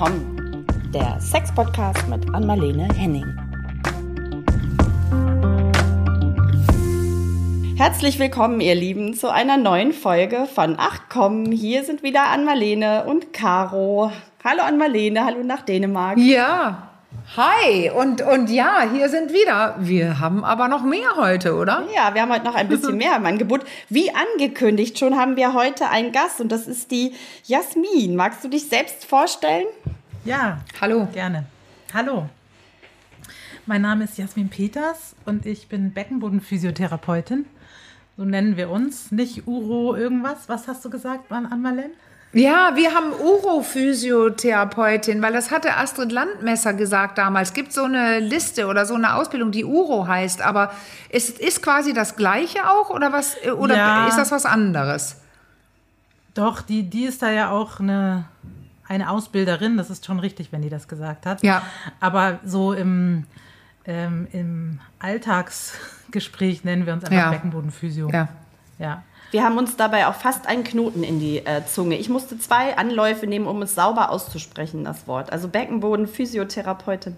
willkommen. Der Sex-Podcast mit Anmalene Henning. Herzlich willkommen, ihr Lieben, zu einer neuen Folge von Ach komm. Hier sind wieder Anmalene und Caro. Hallo Anmalene, hallo nach Dänemark. Ja, Hi und, und ja, hier sind wieder. Wir haben aber noch mehr heute, oder? Ja, wir haben heute noch ein bisschen mehr im Angebot. Wie angekündigt, schon haben wir heute einen Gast und das ist die Jasmin. Magst du dich selbst vorstellen? Ja, hallo. Gerne. Hallo. Mein Name ist Jasmin Peters und ich bin Beckenbodenphysiotherapeutin. So nennen wir uns. Nicht Uro irgendwas. Was hast du gesagt, Ann-Marlene? Ja, wir haben Uro-Physiotherapeutin, weil das hatte Astrid Landmesser gesagt damals. Es gibt so eine Liste oder so eine Ausbildung, die Uro heißt, aber es ist quasi das Gleiche auch oder was oder ja. ist das was anderes? Doch, die, die ist da ja auch eine, eine Ausbilderin, das ist schon richtig, wenn die das gesagt hat. Ja. Aber so im, ähm, im Alltagsgespräch nennen wir uns einfach ja. Beckenbodenphysio. Ja. Ja. Wir haben uns dabei auch fast einen Knoten in die äh, Zunge. Ich musste zwei Anläufe nehmen, um es sauber auszusprechen, das Wort. Also Beckenboden, Physiotherapeutin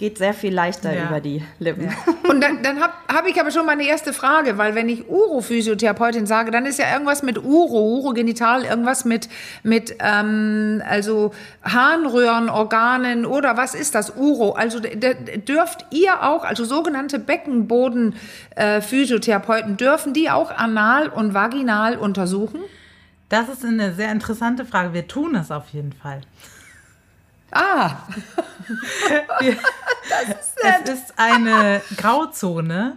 geht sehr viel leichter ja. über die Lippen. Ja. Und dann, dann habe hab ich aber schon meine erste Frage, weil wenn ich Urophysiotherapeutin sage, dann ist ja irgendwas mit Uro, Urogenital, irgendwas mit, mit ähm, also Harnröhren, Organen oder was ist das, Uro? Also dürft ihr auch, also sogenannte Beckenboden-Physiotherapeuten, äh, dürfen die auch anal und vaginal untersuchen? Das ist eine sehr interessante Frage. Wir tun es auf jeden Fall. Ah. das ist nett. Es ist eine Grauzone.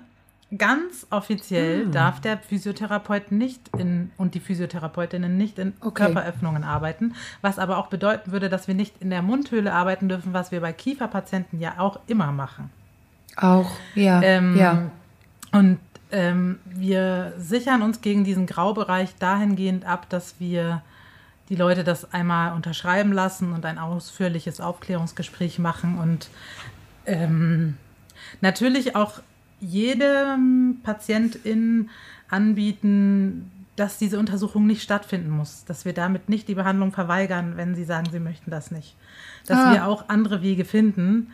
Ganz offiziell hm. darf der Physiotherapeut nicht in und die Physiotherapeutinnen nicht in okay. Körperöffnungen arbeiten, was aber auch bedeuten würde, dass wir nicht in der Mundhöhle arbeiten dürfen, was wir bei Kieferpatienten ja auch immer machen. Auch, ja. Ähm, ja. Und ähm, wir sichern uns gegen diesen Graubereich dahingehend ab, dass wir die Leute das einmal unterschreiben lassen und ein ausführliches Aufklärungsgespräch machen und ähm, natürlich auch jedem Patientin anbieten, dass diese Untersuchung nicht stattfinden muss, dass wir damit nicht die Behandlung verweigern, wenn sie sagen, sie möchten das nicht. Dass ah. wir auch andere Wege finden,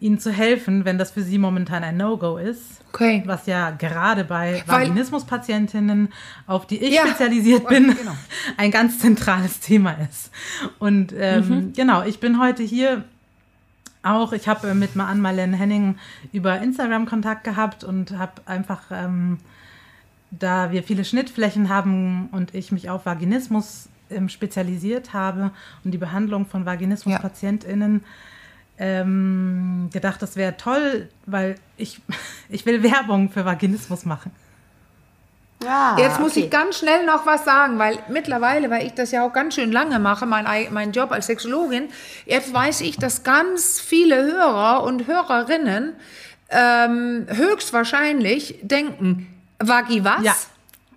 ihnen zu helfen, wenn das für sie momentan ein No-Go ist. Okay. Was ja gerade bei Vaginismus-Patientinnen, auf die ich ja. spezialisiert bin, genau. ein ganz zentrales Thema ist. Und ähm, mhm. genau, ich bin heute hier auch, ich habe äh, mit Ann-Marlene Henning über Instagram Kontakt gehabt und habe einfach, ähm, da wir viele Schnittflächen haben und ich mich auf Vaginismus ähm, spezialisiert habe und die Behandlung von Vaginismus-PatientInnen, ja ähm, gedacht, das wäre toll, weil ich, ich will Werbung für Vaginismus machen. Ja, Jetzt muss okay. ich ganz schnell noch was sagen, weil mittlerweile, weil ich das ja auch ganz schön lange mache, mein, mein Job als Sexologin, jetzt weiß ich, dass ganz viele Hörer und Hörerinnen ähm, höchstwahrscheinlich denken, Vagi was? Ja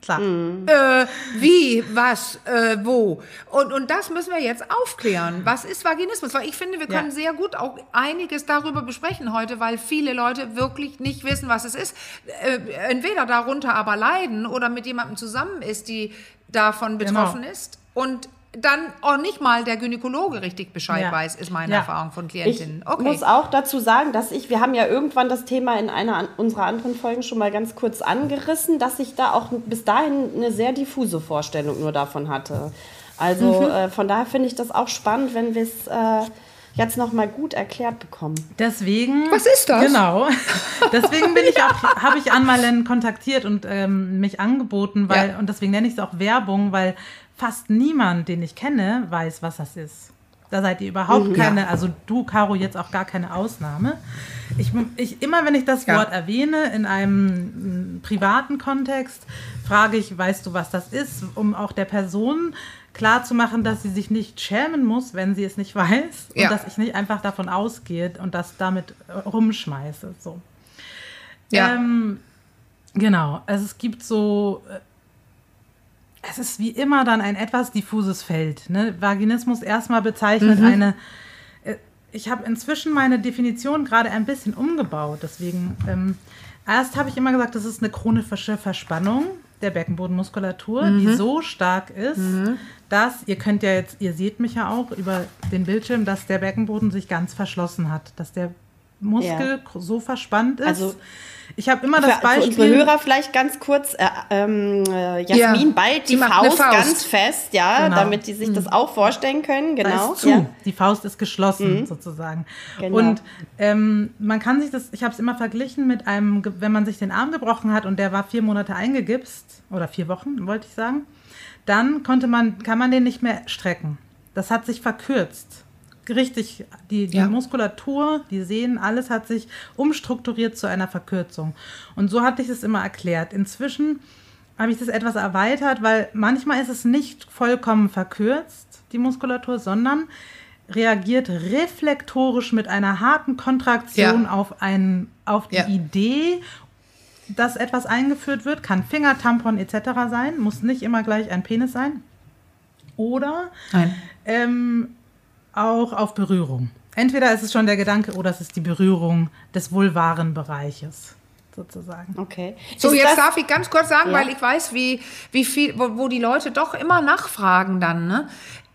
klar. Mhm. Äh, wie, was, äh, wo. Und, und das müssen wir jetzt aufklären. Was ist Vaginismus? Weil ich finde, wir können ja. sehr gut auch einiges darüber besprechen heute, weil viele Leute wirklich nicht wissen, was es ist. Äh, entweder darunter aber leiden oder mit jemandem zusammen ist, die davon genau. betroffen genau. ist. Und dann auch nicht mal der Gynäkologe richtig Bescheid ja. weiß, ist meine ja. Erfahrung von Klientinnen. Ich okay. muss auch dazu sagen, dass ich, wir haben ja irgendwann das Thema in einer unserer anderen Folgen schon mal ganz kurz angerissen, dass ich da auch bis dahin eine sehr diffuse Vorstellung nur davon hatte. Also mhm. äh, von daher finde ich das auch spannend, wenn wir es äh, jetzt noch mal gut erklärt bekommen. Deswegen. Was ist das? Genau. Deswegen bin ich auch, habe ich Anmalen kontaktiert und ähm, mich angeboten, weil ja. und deswegen nenne ich es auch Werbung, weil fast niemand, den ich kenne, weiß, was das ist. Da seid ihr überhaupt mhm, keine, ja. also du, Caro, jetzt auch gar keine Ausnahme. Ich, ich, immer wenn ich das ja. Wort erwähne in einem privaten Kontext, frage ich, weißt du, was das ist, um auch der Person klarzumachen, dass sie sich nicht schämen muss, wenn sie es nicht weiß. Ja. Und dass ich nicht einfach davon ausgehe und das damit rumschmeiße. So. Ja. Ähm, genau. Also es gibt so äh, es ist wie immer dann ein etwas diffuses Feld. Ne? Vaginismus erstmal bezeichnet mhm. eine. Äh, ich habe inzwischen meine Definition gerade ein bisschen umgebaut. Deswegen, ähm, erst habe ich immer gesagt, das ist eine chronische Verspannung der Beckenbodenmuskulatur, mhm. die so stark ist, mhm. dass, ihr könnt ja jetzt, ihr seht mich ja auch über den Bildschirm, dass der Beckenboden sich ganz verschlossen hat, dass der Muskel ja. so verspannt ist. Also ich habe immer das für, Beispiel. Für unsere Hörer vielleicht ganz kurz, äh, ähm, äh, Jasmin ja, ballt die Faust, Faust, ganz fest, ja, genau. damit die sich mhm. das auch vorstellen können. Genau. zu. Ja. Die Faust ist geschlossen mhm. sozusagen. Genau. Und ähm, man kann sich das, ich habe es immer verglichen mit einem, wenn man sich den Arm gebrochen hat und der war vier Monate eingegipst oder vier Wochen, wollte ich sagen, dann konnte man, kann man den nicht mehr strecken. Das hat sich verkürzt richtig, die, die ja. Muskulatur, die Sehnen, alles hat sich umstrukturiert zu einer Verkürzung. Und so hatte ich es immer erklärt. Inzwischen habe ich das etwas erweitert, weil manchmal ist es nicht vollkommen verkürzt, die Muskulatur, sondern reagiert reflektorisch mit einer harten Kontraktion ja. auf, ein, auf die ja. Idee, dass etwas eingeführt wird. Kann Finger, Tampon etc. sein, muss nicht immer gleich ein Penis sein. Oder ähm, auch auf Berührung. Entweder ist es schon der Gedanke, oder es ist die Berührung des vulvaren Bereiches sozusagen. Okay. So, ist jetzt darf ich ganz kurz sagen, ja. weil ich weiß, wie, wie viel, wo, wo, die Leute doch immer nachfragen dann, ne?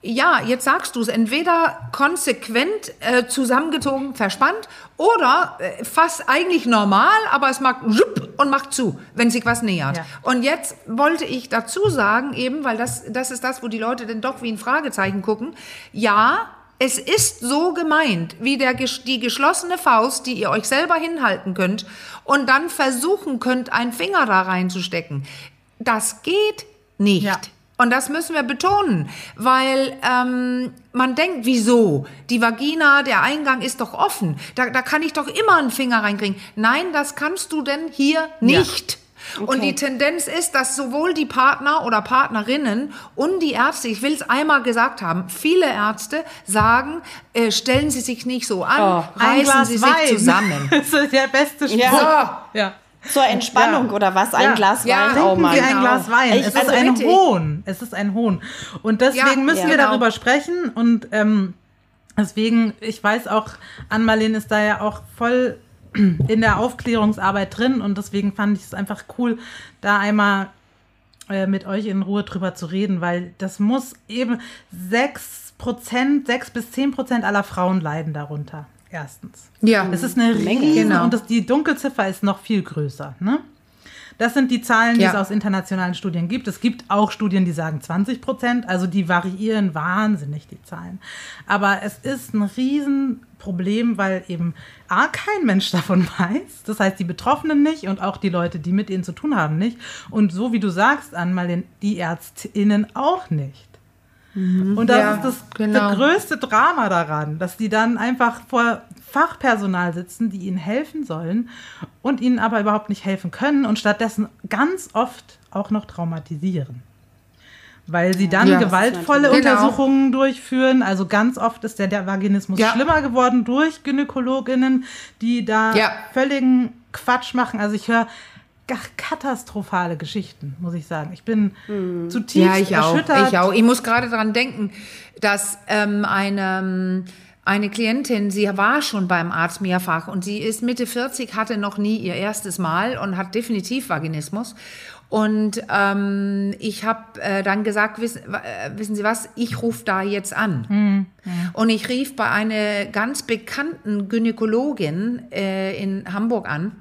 Ja, jetzt sagst du es, entweder konsequent äh, zusammengezogen, verspannt oder äh, fast eigentlich normal, aber es macht und macht zu, wenn sich was nähert. Ja. Und jetzt wollte ich dazu sagen, eben, weil das, das ist das, wo die Leute dann doch wie ein Fragezeichen gucken. Ja, es ist so gemeint, wie der, die geschlossene Faust, die ihr euch selber hinhalten könnt und dann versuchen könnt, einen Finger da reinzustecken. Das geht nicht. Ja. Und das müssen wir betonen, weil ähm, man denkt, wieso? Die Vagina, der Eingang ist doch offen. Da, da kann ich doch immer einen Finger reinkriegen. Nein, das kannst du denn hier nicht. Ja. Okay. Und die Tendenz ist, dass sowohl die Partner oder Partnerinnen und die Ärzte, ich will es einmal gesagt haben, viele Ärzte sagen, äh, stellen Sie sich nicht so an, oh, reißen Sie Wein. sich zusammen. das ist der beste Spruch. Ja. ja. Zur Entspannung ja. oder was? Ein ja. Glas Wein? Ja, oh Mann. ein Glas Wein. Ich, es also ist ein Hohn. Es ist ein Hohn. Und deswegen müssen wir genau. darüber sprechen und ähm, deswegen, ich weiß auch, Ann-Marlene ist da ja auch voll in der Aufklärungsarbeit drin und deswegen fand ich es einfach cool, da einmal äh, mit euch in Ruhe drüber zu reden, weil das muss eben sechs Prozent, sechs bis zehn Prozent aller Frauen leiden darunter. Erstens. Ja. Das ist eine Menge. Genau. Und das, die Dunkelziffer ist noch viel größer. Ne? Das sind die Zahlen, die ja. es aus internationalen Studien gibt. Es gibt auch Studien, die sagen 20 Prozent. Also die variieren wahnsinnig, die Zahlen. Aber es ist ein Riesenproblem, weil eben A, kein Mensch davon weiß. Das heißt, die Betroffenen nicht und auch die Leute, die mit ihnen zu tun haben, nicht. Und so wie du sagst, Anmal, die ÄrztInnen auch nicht. Mhm. Und das ja, ist das, genau. das größte Drama daran, dass die dann einfach vor Fachpersonal sitzen, die ihnen helfen sollen und ihnen aber überhaupt nicht helfen können und stattdessen ganz oft auch noch traumatisieren. Weil sie dann ja, gewaltvolle genau. Untersuchungen durchführen. Also ganz oft ist der, der Vaginismus ja. schlimmer geworden durch Gynäkologinnen, die da ja. völligen Quatsch machen. Also ich höre katastrophale Geschichten, muss ich sagen. Ich bin hm. zutiefst ja, ich erschüttert. Auch, ich auch. Ich muss gerade daran denken, dass ähm, eine eine Klientin, sie war schon beim Arzt mehrfach und sie ist Mitte 40, hatte noch nie ihr erstes Mal und hat definitiv Vaginismus. Und ähm, ich habe äh, dann gesagt, wissen, äh, wissen Sie was, ich rufe da jetzt an. Mhm. Und ich rief bei einer ganz bekannten Gynäkologin äh, in Hamburg an.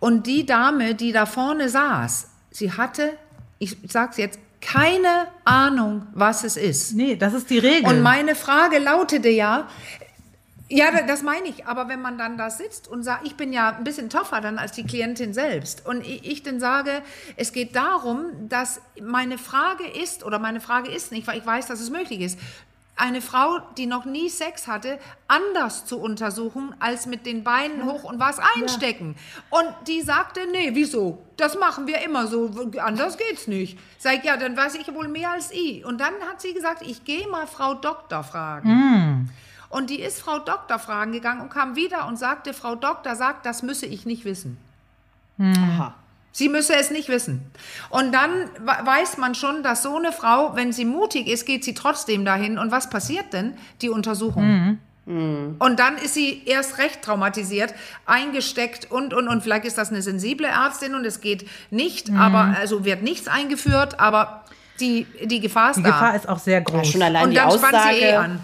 Und die Dame, die da vorne saß, sie hatte, ich sage es jetzt, keine Ahnung, was es ist. Nee, das ist die Regel. Und meine Frage lautete ja, ja, das meine ich. Aber wenn man dann da sitzt und sagt, ich bin ja ein bisschen tougher dann als die Klientin selbst und ich, ich dann sage, es geht darum, dass meine Frage ist, oder meine Frage ist nicht, weil ich weiß, dass es möglich ist, eine Frau, die noch nie Sex hatte, anders zu untersuchen, als mit den Beinen hoch und was einstecken. Ja. Und die sagte, nee, wieso? Das machen wir immer so, anders geht's nicht. Sag ich, ja, dann weiß ich wohl mehr als ich. Und dann hat sie gesagt, ich gehe mal Frau Doktor fragen. Mm. Und die ist Frau Doktor fragen gegangen und kam wieder und sagte, Frau Doktor sagt, das müsse ich nicht wissen. Mm. Aha. Sie müsse es nicht wissen. Und dann weiß man schon, dass so eine Frau, wenn sie mutig ist, geht sie trotzdem dahin. Und was passiert denn? Die Untersuchung. Mhm. Mhm. Und dann ist sie erst recht traumatisiert, eingesteckt und, und, und. Vielleicht ist das eine sensible Ärztin und es geht nicht, mhm. aber, also wird nichts eingeführt, aber die, die Gefahr ist Die da. Gefahr ist auch sehr Ja, groß. schon allein Und die dann spannt Aussage sie eh an.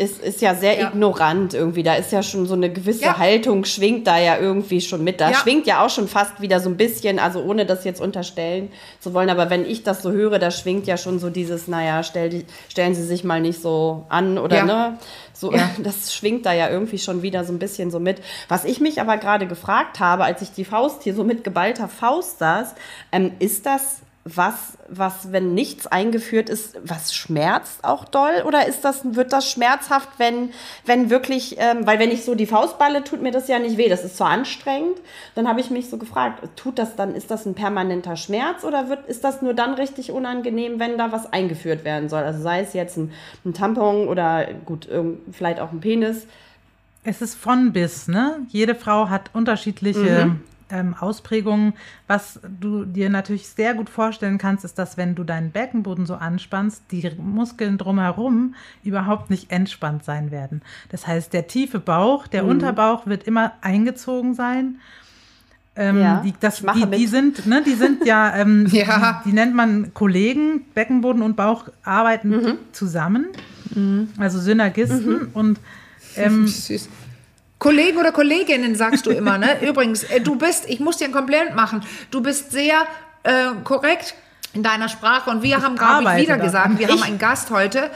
Ist, ist ja sehr Ja. ignorant irgendwie. Da ist ja schon so eine gewisse Ja. Haltung, schwingt da ja irgendwie schon mit. Da Ja. schwingt ja auch schon fast wieder so ein bisschen, also ohne das jetzt unterstellen zu wollen, aber wenn ich das so höre, da schwingt ja schon so dieses, naja, stell die, stellen Sie sich mal nicht so an oder ne? So, das schwingt da ja irgendwie schon wieder so ein bisschen so mit. Was ich mich aber gerade gefragt habe, als ich die Faust hier so mit geballter Faust saß, ähm, ist das was, was, wenn nichts eingeführt ist, was schmerzt auch doll? Oder ist das, wird das schmerzhaft, wenn, wenn wirklich, ähm, weil wenn ich so die Faust balle, tut mir das ja nicht weh, das ist so anstrengend. Dann habe ich mich so gefragt, tut das dann, ist das ein permanenter Schmerz oder wird, ist das nur dann richtig unangenehm, wenn da was eingeführt werden soll? Also sei es jetzt ein, ein Tampon oder gut, vielleicht auch ein Penis. Es ist von bis, ne? Jede Frau hat unterschiedliche Mhm. Ähm, Ausprägungen. Was du dir natürlich sehr gut vorstellen kannst, ist, dass wenn du deinen Beckenboden so anspannst, die Muskeln drumherum überhaupt nicht entspannt sein werden. Das heißt, der tiefe Bauch, der Mhm. Unterbauch wird immer eingezogen sein. Ähm, Ja, die, das, die, die sind, ne, die sind ja, ähm, Ja. Die, die nennt man Kollegen. Beckenboden und Bauch arbeiten Mhm. zusammen, also Synergisten und ähm, Süß. Kollegen oder Kolleginnen sagst du immer, ne? Übrigens, äh, du bist, ich muss dir ein Kompliment machen, du bist sehr äh, korrekt in deiner Sprache und wir haben, glaube ich, arbeite wieder daran. gesagt, wir haben einen Gast heute.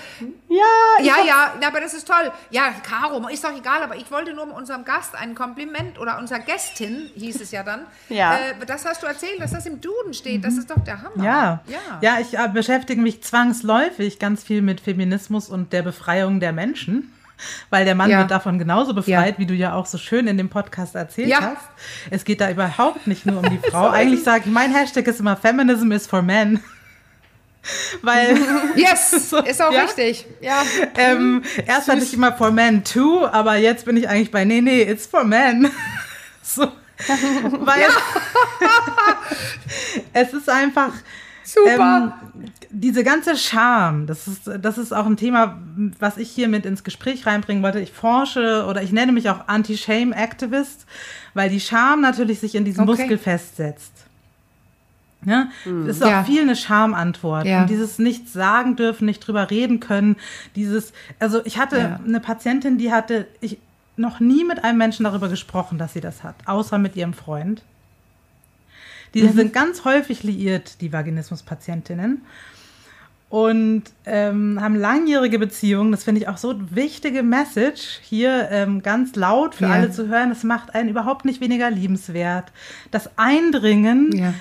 Ja, ich Ja, ja, ja, aber das ist toll. Ja, Caro, ist doch egal, aber ich wollte nur unserem Gast ein Kompliment oder unserer Gästin, hieß es ja dann. Ja. Äh, das hast du erzählt, dass das im Duden steht. Das ist doch der Hammer. Ja, Ja. ja. ich äh, beschäftige mich zwangsläufig ganz viel mit Feminismus und der Befreiung der Menschen. Weil der Mann Ja. wird davon genauso befreit, Ja. wie du ja auch so schön in dem Podcast erzählt Ja. hast. Es geht da überhaupt nicht nur um die Frau. Eigentlich sage ich, mein Hashtag ist immer Feminism is for men. Weil Yes, ist auch richtig. Ja. ähm, erst hatte ich immer for men too, aber jetzt bin ich eigentlich bei, nee, nee, it's for men. so. Weil es ist einfach Super. ähm, diese ganze Scham, das ist, das ist auch ein Thema, was ich hier mit ins Gespräch reinbringen wollte. Ich forsche oder ich nenne mich auch Anti-Shame-Activist, weil die Scham natürlich sich in diesem Okay. Muskel festsetzt. Ja, das ist auch Ja. viel eine Schamantwort. Ja. Und dieses Nichts sagen dürfen, nicht drüber reden können, dieses, also ich hatte Ja. eine Patientin, die hatte ich noch nie mit einem Menschen darüber gesprochen, dass sie das hat, außer mit ihrem Freund. Die Mhm. sind ganz häufig liiert, die Vaginismus-Patientinnen. Und ähm, haben langjährige Beziehungen. Das finde ich auch so eine wichtige Message hier ähm, ganz laut für Ja. alle zu hören. Das macht einen überhaupt nicht weniger liebenswert. Das Eindringen, Ja.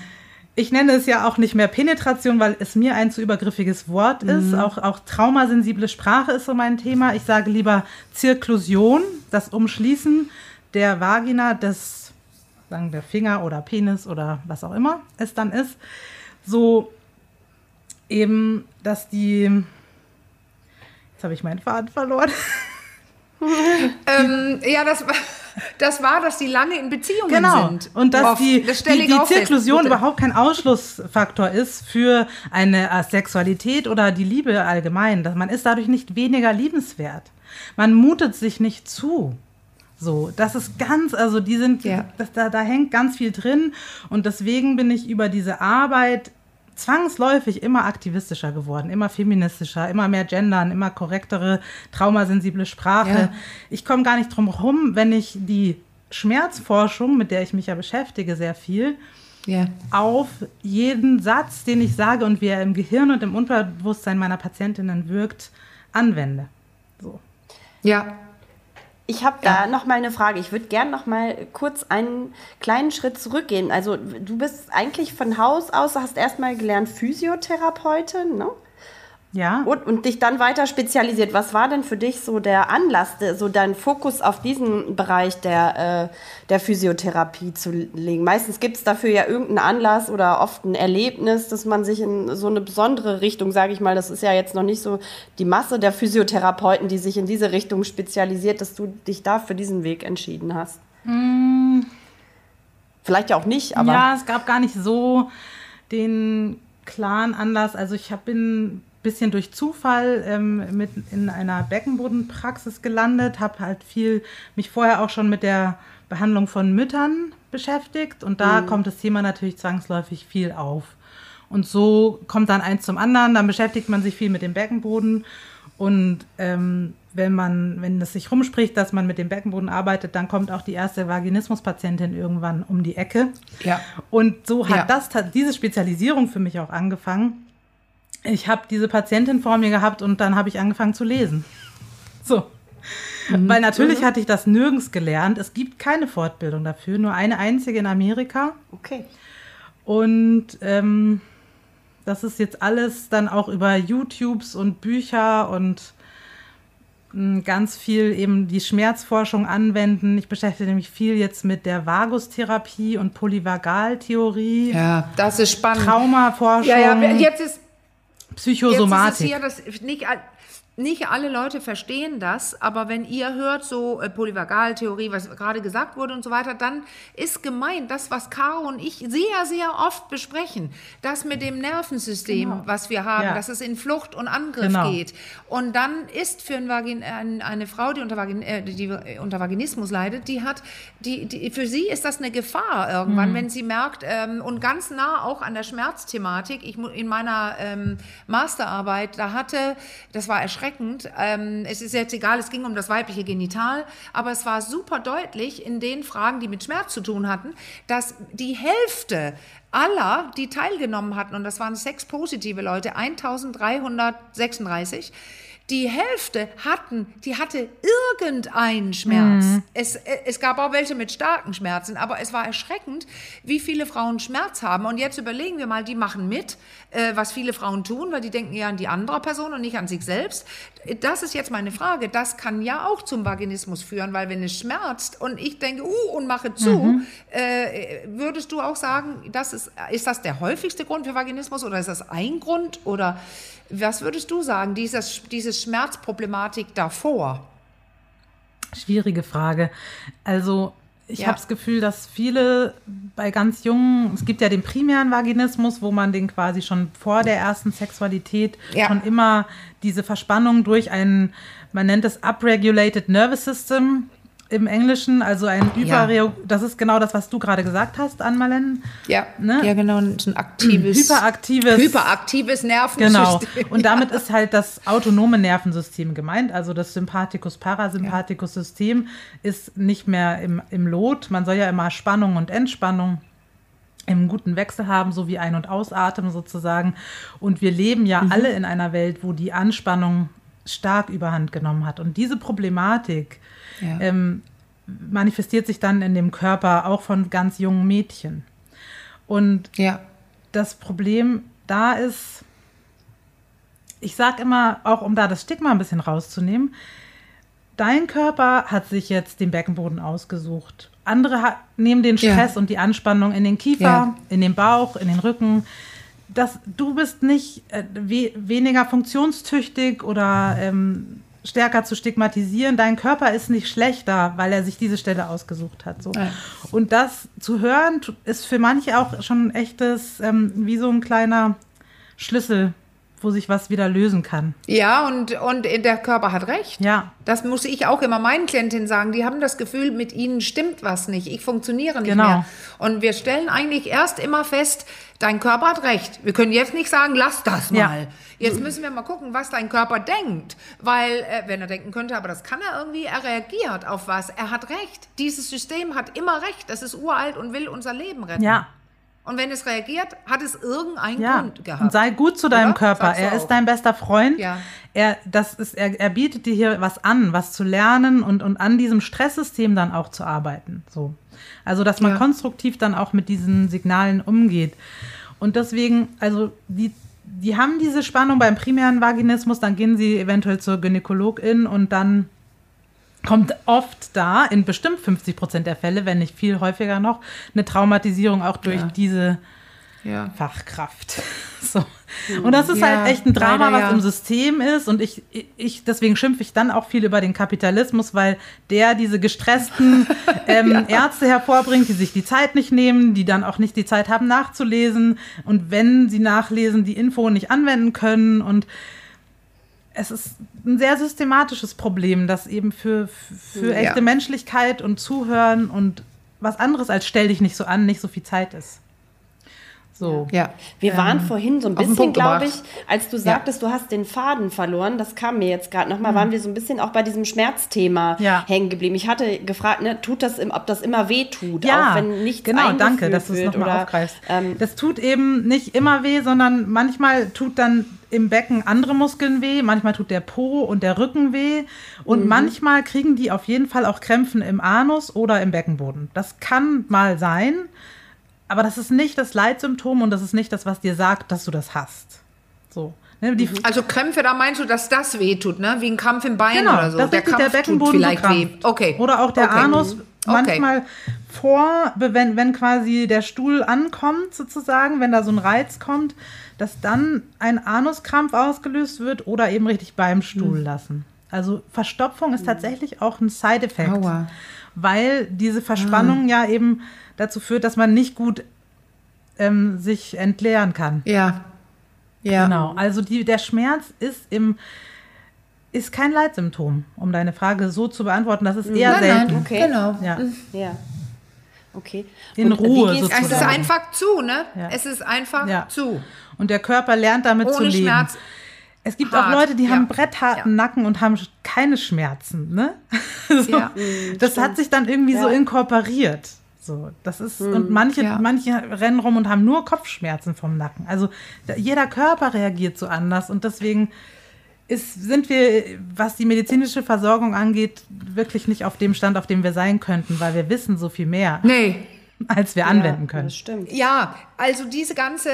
ich nenne es ja auch nicht mehr Penetration, weil es mir ein zu übergriffiges Wort ist. Auch, auch traumasensible Sprache ist so mein Thema. Ich sage lieber Zirklusion, das Umschließen der Vagina, des, sagen wir Finger oder Penis oder was auch immer es dann ist. So eben, dass die. Jetzt habe ich meinen Faden verloren. Ähm, ja, das war, das war, dass die lange in Beziehungen Genau. sind. Und dass Oft. die, das die, die Zirklusion überhaupt kein Ausschlussfaktor ist für eine äh, Sexualität oder die Liebe allgemein. Man ist dadurch nicht weniger liebenswert. Man mutet sich nicht zu. So, das ist ganz, also die sind, Ja. das, da, da hängt ganz viel drin und deswegen bin ich über diese Arbeit zwangsläufig immer aktivistischer geworden, immer feministischer, immer mehr gendern, immer korrektere, traumasensible Sprache. Ja. Ich komme gar nicht drum herum, wenn ich die Schmerzforschung, mit der ich mich ja beschäftige, sehr viel, Ja. auf jeden Satz, den ich sage und wie er im Gehirn und im Unterbewusstsein meiner Patientinnen wirkt, anwende. So. Ja. Ich habe da noch mal eine Frage. Ich würde gern noch mal kurz einen kleinen Schritt zurückgehen. Also du bist eigentlich von Haus aus, hast erstmal gelernt Physiotherapeutin, ne? Ja. Und, und dich dann weiter spezialisiert. Was war denn für dich so der Anlass, so dein Fokus auf diesen Bereich der, äh, der Physiotherapie zu legen? Meistens gibt es dafür ja irgendeinen Anlass oder oft ein Erlebnis, dass man sich in so eine besondere Richtung, sage ich mal, das ist ja jetzt noch nicht so die Masse der Physiotherapeuten, die sich in diese Richtung spezialisiert, dass du dich da für diesen Weg entschieden hast. Vielleicht ja auch nicht, aber ja, es gab gar nicht so den klaren Anlass. Also ich hab, bin bisschen durch Zufall ähm, mit in einer Beckenbodenpraxis gelandet, habe halt viel mich vorher auch schon mit der Behandlung von Müttern beschäftigt und da kommt das Thema natürlich zwangsläufig viel auf. Und so kommt dann eins zum anderen, dann beschäftigt man sich viel mit dem Beckenboden und ähm, wenn man, wenn es sich rumspricht, dass man mit dem Beckenboden arbeitet, dann kommt auch die erste Vaginismuspatientin irgendwann um die Ecke. Ja. Und so hat Ja. das diese Spezialisierung für mich auch angefangen. Ich habe diese Patientin vor mir gehabt und dann habe ich angefangen zu lesen. So. Weil natürlich hatte ich das nirgends gelernt. Es gibt keine Fortbildung dafür, nur eine einzige in Amerika. Okay. Und ähm, das ist jetzt alles dann auch über YouTubes und Bücher und mh, ganz viel eben die Schmerzforschung anwenden. Ich beschäftige mich viel jetzt mit der Vagustherapie und Polyvagaltheorie, Ja, das ist spannend. Traumaforschung, Ja, ja, jetzt ist, Psychosomatik. Jetzt ist es hier, dass nicht, nicht alle Leute verstehen das, aber wenn ihr hört, so äh, Polyvagaltheorie, was gerade gesagt wurde und so weiter, dann ist gemeint, das, was Caro und ich sehr, sehr oft besprechen, das mit dem Nervensystem, was wir haben, Ja. dass es in Flucht und Angriff Genau. geht. Und dann ist für ein Vagin, ein, eine Frau, die unter, Vagin, äh, die unter Vaginismus leidet, die hat, die, die, für sie ist das eine Gefahr irgendwann, Mhm. wenn sie merkt, ähm, und ganz nah auch an der Schmerzthematik, ich in meiner ähm, Masterarbeit, da hatte, das war erschreckend, ähm, es ist jetzt egal, es ging um das weibliche Genital, aber es war super deutlich in den Fragen, die mit Schmerz zu tun hatten, dass die Hälfte aller, die teilgenommen hatten, und das waren sexpositive Leute, 1336, die Hälfte hatten, die hatte irgendeinen Schmerz. Es, äh, es gab auch welche mit starken Schmerzen, aber es war erschreckend, wie viele Frauen Schmerz haben. Und jetzt überlegen wir mal, die machen mit, äh, was viele Frauen tun, weil die denken eher an die andere Person und nicht an sich selbst. Das ist jetzt meine Frage. Das kann ja auch zum Vaginismus führen, weil wenn es schmerzt und ich denke, uh, und mache zu, äh, würdest du auch sagen, das ist, ist das der häufigste Grund für Vaginismus oder ist das ein Grund? Oder was würdest du sagen, dieses, diese Schmerzproblematik davor? Schwierige Frage. Also ich Ja. habe das Gefühl, dass viele bei ganz jungen, es gibt ja den primären Vaginismus, wo man den quasi schon vor der ersten Sexualität Ja. schon immer diese Verspannung durch ein, man nennt es upregulated nervous system im Englischen, also ein Ja. Überreo, das ist genau das, was du gerade gesagt hast, Anmalen. Ja, Ne? ja genau, ein aktives, Hyperaktives hyperaktives Genau. Nervensystem. Und damit ist halt das autonome Nervensystem gemeint. Also das Sympathikus-Parasympathikus-System ist nicht mehr im, im Lot. Man soll ja immer Spannung und Entspannung im guten Wechsel haben, so wie Ein- und Ausatmen sozusagen. Und wir leben ja alle in einer Welt, wo die Anspannung stark überhand genommen hat. Und diese Problematik Ja. ähm, manifestiert sich dann in dem Körper auch von ganz jungen Mädchen. Und ja. das Problem da ist, ich sage immer, auch um da das Stigma ein bisschen rauszunehmen, dein Körper hat sich jetzt den Beckenboden ausgesucht. Andere nehmen den Ja. Stress und die Anspannung in den Kiefer, Ja. in den Bauch, in den Rücken. Das, du bist nicht äh, we weniger funktionstüchtig oder ähm, stärker zu stigmatisieren. Dein Körper ist nicht schlechter, weil er sich diese Stelle ausgesucht hat. So. Ja. Und das zu hören, ist für manche auch schon ein echtes, ähm, wie so ein kleiner Schlüssel, wo sich was wieder lösen kann. Ja, und, und der Körper hat recht. Ja. Das muss ich auch immer meinen Klientinnen sagen. Die haben das Gefühl, mit ihnen stimmt was nicht. Ich funktioniere nicht Genau. mehr. Und wir stellen eigentlich erst immer fest, dein Körper hat recht. Wir können jetzt nicht sagen, lass das mal. Ja. Jetzt müssen wir mal gucken, was dein Körper denkt. Weil, äh, wenn er denken könnte, aber das kann er irgendwie, er reagiert auf was. Er hat recht. Dieses System hat immer recht. Das ist uralt und will unser Leben retten. Ja. Und wenn es reagiert, hat es irgendeinen Ja, Grund gehabt. und sei gut zu deinem Oder? Körper. Er auch. ist dein bester Freund. Ja. Er, das ist, er, er bietet dir hier was an, was zu lernen und, und an diesem Stresssystem dann auch zu arbeiten. So. Also, dass man Ja. konstruktiv dann auch mit diesen Signalen umgeht. Und deswegen, also die, die haben diese Spannung beim primären Vaginismus, dann gehen sie eventuell zur Gynäkologin und dann kommt oft da, in bestimmt 50 Prozent der Fälle, wenn nicht viel häufiger noch, eine Traumatisierung auch durch Ja. diese ja. Fachkraft. So. Und das ist Ja, halt echt ein Drama, leider was ja. im System ist. Und ich, ich, deswegen schimpfe ich dann auch viel über den Kapitalismus, weil der diese gestressten ähm, Ärzte hervorbringt, die sich die Zeit nicht nehmen, die dann auch nicht die Zeit haben nachzulesen. Und wenn sie nachlesen, die Info nicht anwenden können. Und es ist ein sehr systematisches Problem, das eben für, für echte Menschlichkeit und Zuhören und was anderes als stell dich nicht so an, nicht so viel Zeit ist. So. Ja. Wir waren vorhin so ein bisschen, glaube ich, als du sagtest, du hast den Faden verloren, das kam mir jetzt gerade nochmal, waren wir so ein bisschen auch bei diesem Schmerzthema Ja. hängen geblieben. Ich hatte gefragt, ne, tut das, im, ob das immer weh tut, Ja, auch wenn nichts genau, danke, dass du es wird nochmal aufgreifst. Ähm, das tut eben nicht immer weh, sondern manchmal tut dann im Becken andere Muskeln weh, manchmal tut der Po und der Rücken weh und manchmal kriegen die auf jeden Fall auch Krämpfen im Anus oder im Beckenboden. Das kann mal sein, aber das ist nicht das Leitsymptom und das ist nicht das, was dir sagt, dass du das hast. So. Ne, die, Also Krämpfe, da meinst du, dass das weh tut, ne? Wie ein Krampf im Bein Genau, oder so. das der ist der Krampf tut Beckenboden vielleicht weh. Okay. Oder auch der okay. Anus Okay. manchmal vor, wenn, wenn quasi der Stuhl ankommt, sozusagen, wenn da so ein Reiz kommt, dass dann ein Anuskrampf ausgelöst wird oder eben richtig beim Stuhl Hm. lassen. Also Verstopfung ist tatsächlich auch ein Side-Effekt, weil diese Verspannung ja eben dazu führt, dass man nicht gut ähm, sich entleeren kann. Ja. Ja. Genau, also die, der Schmerz ist im ist kein Leitsymptom, um deine Frage so zu beantworten. Das ist eher Nein, selten. nein, Okay. genau. Ja. ja. Okay. In Und, Ruhe sozusagen. Es ist einfach zu, ne? Ja. Es ist einfach Ja. zu. Und der Körper lernt damit zu Ohne leben. Schmerz. Es gibt Hart. auch Leute, die Ja. haben brettharten Ja. Nacken und haben keine Schmerzen. Ne? so, Ja. das hat sich dann irgendwie so inkorporiert. So, das ist, und manche, Ja. manche rennen rum und haben nur Kopfschmerzen vom Nacken. Also jeder Körper reagiert so anders und deswegen ist, sind wir, was die medizinische Versorgung angeht, wirklich nicht auf dem Stand, auf dem wir sein könnten, weil wir wissen so viel mehr, Nee. als wir anwenden können. Das stimmt. Ja, also diese ganze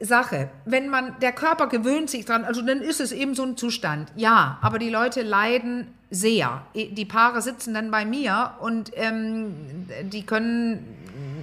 Sache, wenn man, der Körper gewöhnt sich dran, also dann ist es eben so ein Zustand. Ja, aber die Leute leiden sehr. Die Paare sitzen dann bei mir und ähm, die können,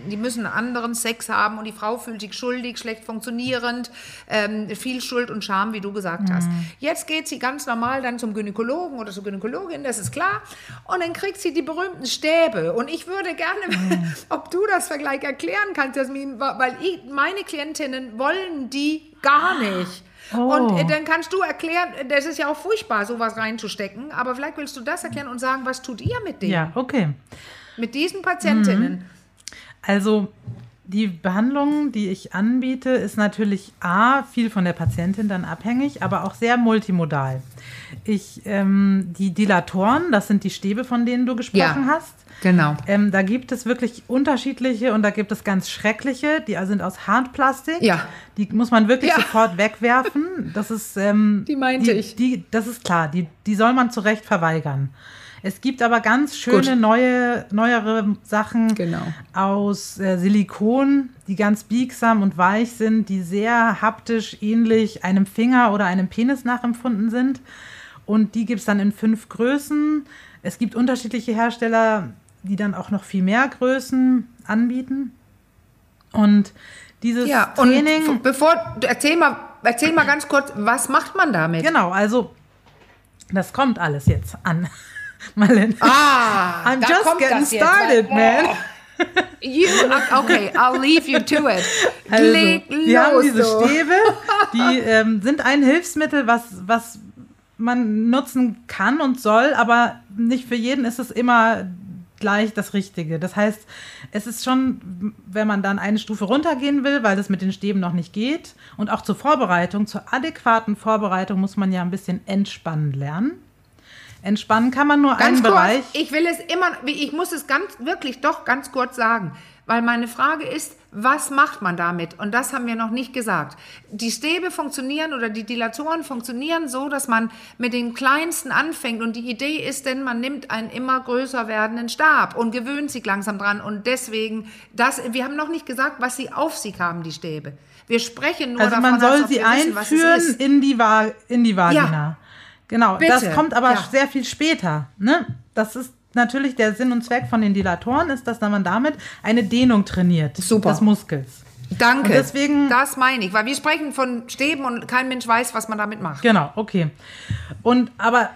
die müssen anderen Sex haben und die Frau fühlt sich schuldig, schlecht funktionierend, ähm, viel Schuld und Scham, wie du gesagt hast. Jetzt geht sie ganz normal dann zum Gynäkologen oder zur Gynäkologin, das ist klar, und dann kriegt sie die berühmten Stäbe. Und ich würde gerne, ob du das Vergleich erklären kannst, Jasmin, weil ich, meine Klientinnen wollen die gar nicht. Oh. Und äh, dann kannst du erklären, das ist ja auch furchtbar, sowas reinzustecken, aber vielleicht willst du das erklären und sagen, was tut ihr mit denen? Ja, okay. Mit diesen Patientinnen? Also die Behandlung, die ich anbiete, ist natürlich A, viel von der Patientin dann abhängig, aber auch sehr multimodal. Ich, ähm, die Dilatoren, das sind die Stäbe, von denen du gesprochen Ja. hast. Genau. Ähm, da gibt es wirklich unterschiedliche und da gibt es ganz schreckliche, die sind aus Hartplastik. Ja. Die muss man wirklich Ja. sofort wegwerfen. Das ist, ähm, Die meinte die, ich. Die, das ist klar, die, die soll man zu Recht verweigern. Es gibt aber ganz schöne Gut. neue, neuere Sachen Genau. aus äh, Silikon, die ganz biegsam und weich sind, die sehr haptisch ähnlich einem Finger oder einem Penis nachempfunden sind. Und die gibt es dann in fünf Größen. Es gibt unterschiedliche Hersteller, die dann auch noch viel mehr Größen anbieten. Und dieses Ja, und Training. bevor, erzähl mal, erzähl mal ganz kurz, was macht man damit? Genau, also das kommt alles jetzt an. Marlene. Ah, I'm just getting started, weil- man. You, okay, I'll leave you to it. Also, Leg die haben diese. Stäbe, die ähm, sind ein Hilfsmittel, was, was man nutzen kann und soll, aber nicht für jeden ist es immer gleich das Richtige. Das heißt, es ist schon, wenn man dann eine Stufe runtergehen will, weil das mit den Stäben noch nicht geht und auch zur Vorbereitung, zur adäquaten Vorbereitung muss man ja ein bisschen entspannen lernen. Entspannen kann man nur Ganz einen kurz, Bereich. ich will es immer, ich muss es ganz, wirklich doch ganz kurz sagen, weil meine Frage ist, was macht man damit? Und das haben wir noch nicht gesagt. Die Stäbe funktionieren oder die Dilatoren funktionieren so, dass man mit den kleinsten anfängt. Und die Idee ist denn, man nimmt einen immer größer werdenden Stab und gewöhnt sich langsam dran. Und deswegen, das, wir haben noch nicht gesagt, was sie auf sich haben, die Stäbe. Wir sprechen nur Also davon, man soll sie wissen, einführen in die, Va in die Vagina. Ja. Genau, Bitte. das kommt aber Ja. sehr viel später. Ne? Das ist natürlich der Sinn und Zweck von den Dilatoren, ist, dass man damit eine Dehnung trainiert Super. des Muskels. Danke. Und deswegen- das meine ich, weil wir sprechen von Stäben und kein Mensch weiß, was man damit macht. Genau, okay. Und aber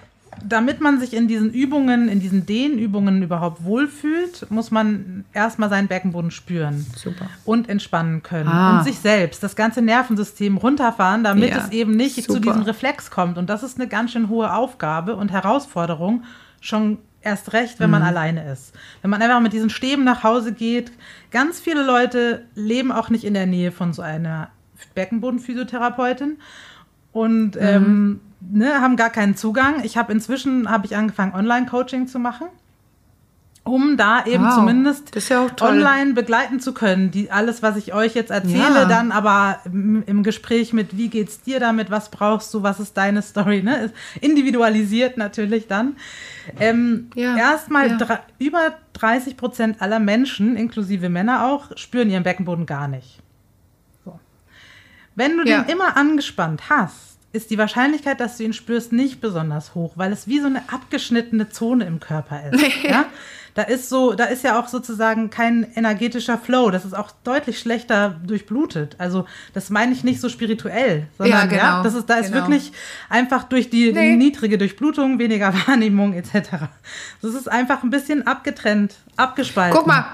damit man sich in diesen Übungen, in diesen Dehnübungen überhaupt wohlfühlt, muss man erstmal seinen Beckenboden spüren. Super. Und entspannen können. Ah. Und sich selbst, das ganze Nervensystem runterfahren, damit Ja, es eben nicht zu super. diesem Reflex kommt. Und das ist eine ganz schön hohe Aufgabe und Herausforderung, schon erst recht, wenn man alleine ist. Wenn man einfach mit diesen Stäben nach Hause geht. Ganz viele Leute leben auch nicht in der Nähe von so einer Beckenbodenphysiotherapeutin und ähm, ne, haben gar keinen Zugang. Ich habe inzwischen habe ich angefangen Online-Coaching zu machen, um da eben Wow, zumindest ja online begleiten zu können. Die alles, was ich euch jetzt erzähle, Ja. dann aber im, im Gespräch mit, wie geht's dir damit, was brauchst du, was ist deine Story, ne? Ist individualisiert natürlich dann. Ähm, Ja, Erstmal über 30 Prozent aller Menschen, inklusive Männer auch, spüren ihren Beckenboden gar nicht. Wenn du Ja. den immer angespannt hast, ist die Wahrscheinlichkeit, dass du ihn spürst, nicht besonders hoch, weil es wie so eine abgeschnittene Zone im Körper ist. ja? Da ist so, da ist ja auch sozusagen kein energetischer Flow. Das ist auch deutlich schlechter durchblutet. Also das meine ich nicht so spirituell, sondern Ja, ja, genau, das ist, da ist genau. wirklich einfach durch die Nee. niedrige Durchblutung, weniger Wahrnehmung etc. Das ist einfach ein bisschen abgetrennt, abgespalten. Guck mal.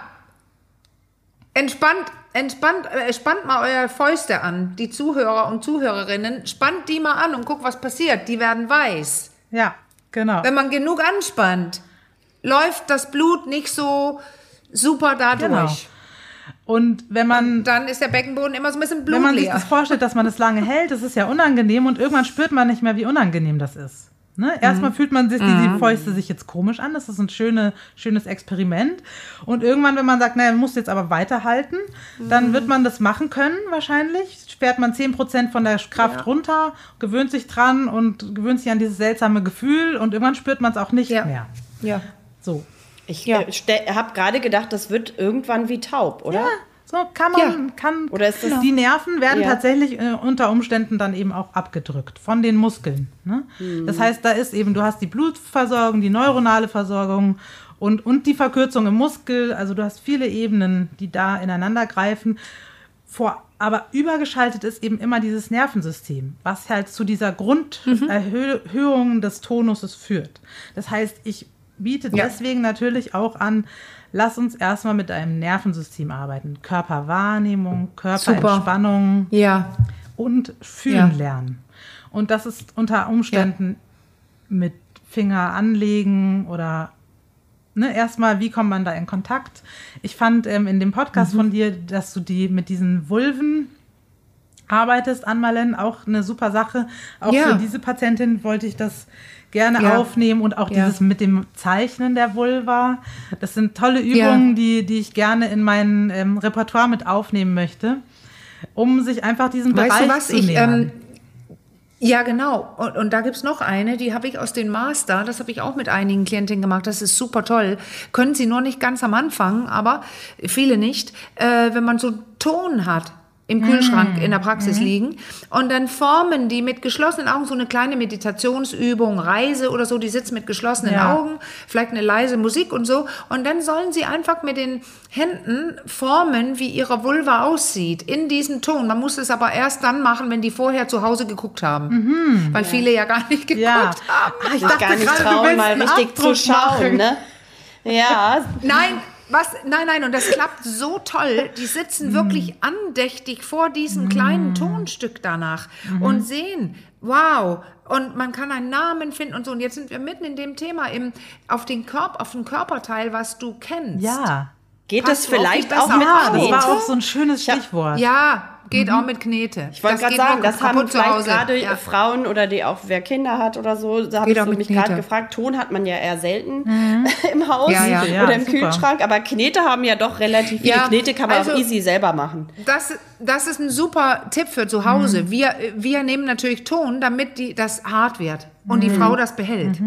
Entspannt, entspannt, äh, spannt mal eure Fäuste an, die Zuhörer und Zuhörerinnen. Spannt die mal an und guck, was passiert. Die werden weiß. Ja, genau. Wenn man genug anspannt, läuft das Blut nicht so super dadurch. Genau. Und wenn man Dann ist der Beckenboden immer so ein bisschen wenn man sich blutleer. das vorstellt, dass man es lange hält, das ist ja unangenehm und irgendwann spürt man nicht mehr, wie unangenehm das ist. Ne? Erstmal fühlt man sich, die, die Fäuste sich jetzt komisch an, das ist ein schöne, schönes Experiment. Und irgendwann, wenn man sagt, naja, man muss jetzt aber weiterhalten, dann wird man das machen können wahrscheinlich. Fährt man 10% von der Kraft runter, gewöhnt sich dran und gewöhnt sich an dieses seltsame Gefühl und irgendwann spürt man es auch nicht Ja. mehr. ja. So. Ich Ja. äh, habe gerade gedacht, das wird irgendwann wie taub, oder? Ja, so kann man, Ja. kann. Oder ist das- die Nerven werden Ja. tatsächlich äh, unter Umständen dann eben auch abgedrückt von den Muskeln. Ne? Das heißt, da ist eben, du hast die Blutversorgung, die neuronale Versorgung und, und die Verkürzung im Muskel. Also du hast viele Ebenen, die da ineinander greifen. Vor, aber übergeschaltet ist eben immer dieses Nervensystem, was halt zu dieser Grunderhöhung des Tonuses führt. Das heißt, ich biete Ja. deswegen natürlich auch an, lass uns erstmal mit deinem Nervensystem arbeiten. Körperwahrnehmung, Körperentspannung Ja. und fühlen Ja. lernen. Und das ist unter Umständen mit Finger anlegen oder ne, erstmal, wie kommt man da in Kontakt? Ich fand ähm, in dem Podcast Mhm. von dir, dass du die mit diesen Vulven arbeitest, Anmalen, auch eine super Sache. Auch Ja. für diese Patientin wollte ich das gerne Ja. aufnehmen und auch Ja. dieses mit dem Zeichnen der Vulva. Das sind tolle Übungen, die, die ich gerne in mein ähm, Repertoire mit aufnehmen möchte, um sich einfach diesen Weißt Bereich du was? zu Ich, nähern. ähm, ja, genau. Und, und da gibt's noch eine, die habe ich aus den Master, das habe ich auch mit einigen Klientinnen gemacht. Das ist super toll. Können sie nur nicht ganz am Anfang, aber viele nicht. Äh, wenn man so einen Ton hat im Kühlschrank in der Praxis liegen und dann formen die mit geschlossenen Augen so eine kleine Meditationsübung, Reise oder so, die sitzen mit geschlossenen Ja. Augen, vielleicht eine leise Musik und so und dann sollen sie einfach mit den Händen formen, wie ihre Vulva aussieht in diesem Ton. Man muss es aber erst dann machen, wenn die vorher zu Hause geguckt haben, weil viele ja gar nicht geguckt ja. haben. Ah, ich Sich gar nicht gerade, du trauen, willst mal richtig zu Abdruck schauen, machen. ne? Ja, Nein, was? Nein, nein, und das klappt so toll. Die sitzen wirklich andächtig vor diesem kleinen Tonstück danach und sehen, wow. Und man kann einen Namen finden und so. Und jetzt sind wir mitten in dem Thema im, auf den Körper, auf den Körperteil, was du kennst. Ja. geht Passt das vielleicht auch mit Ja, das war auch so ein schönes Stichwort. Ja, geht auch mit Knete. Ich wollte gerade sagen, das haben vielleicht Hause. gerade Ja. Frauen oder die auch wer Kinder hat oder so, da habe ich so mich gerade gefragt. Ton hat man ja eher selten im Haus Ja, ja. Ja, oder im super. Kühlschrank, aber Knete haben ja doch relativ viele. Ja, Knete kann man also- auch easy selber machen. Das, das ist ein super Tipp für zu Hause. Wir, wir nehmen natürlich Ton, damit die, das hart wird und die Frau das behält.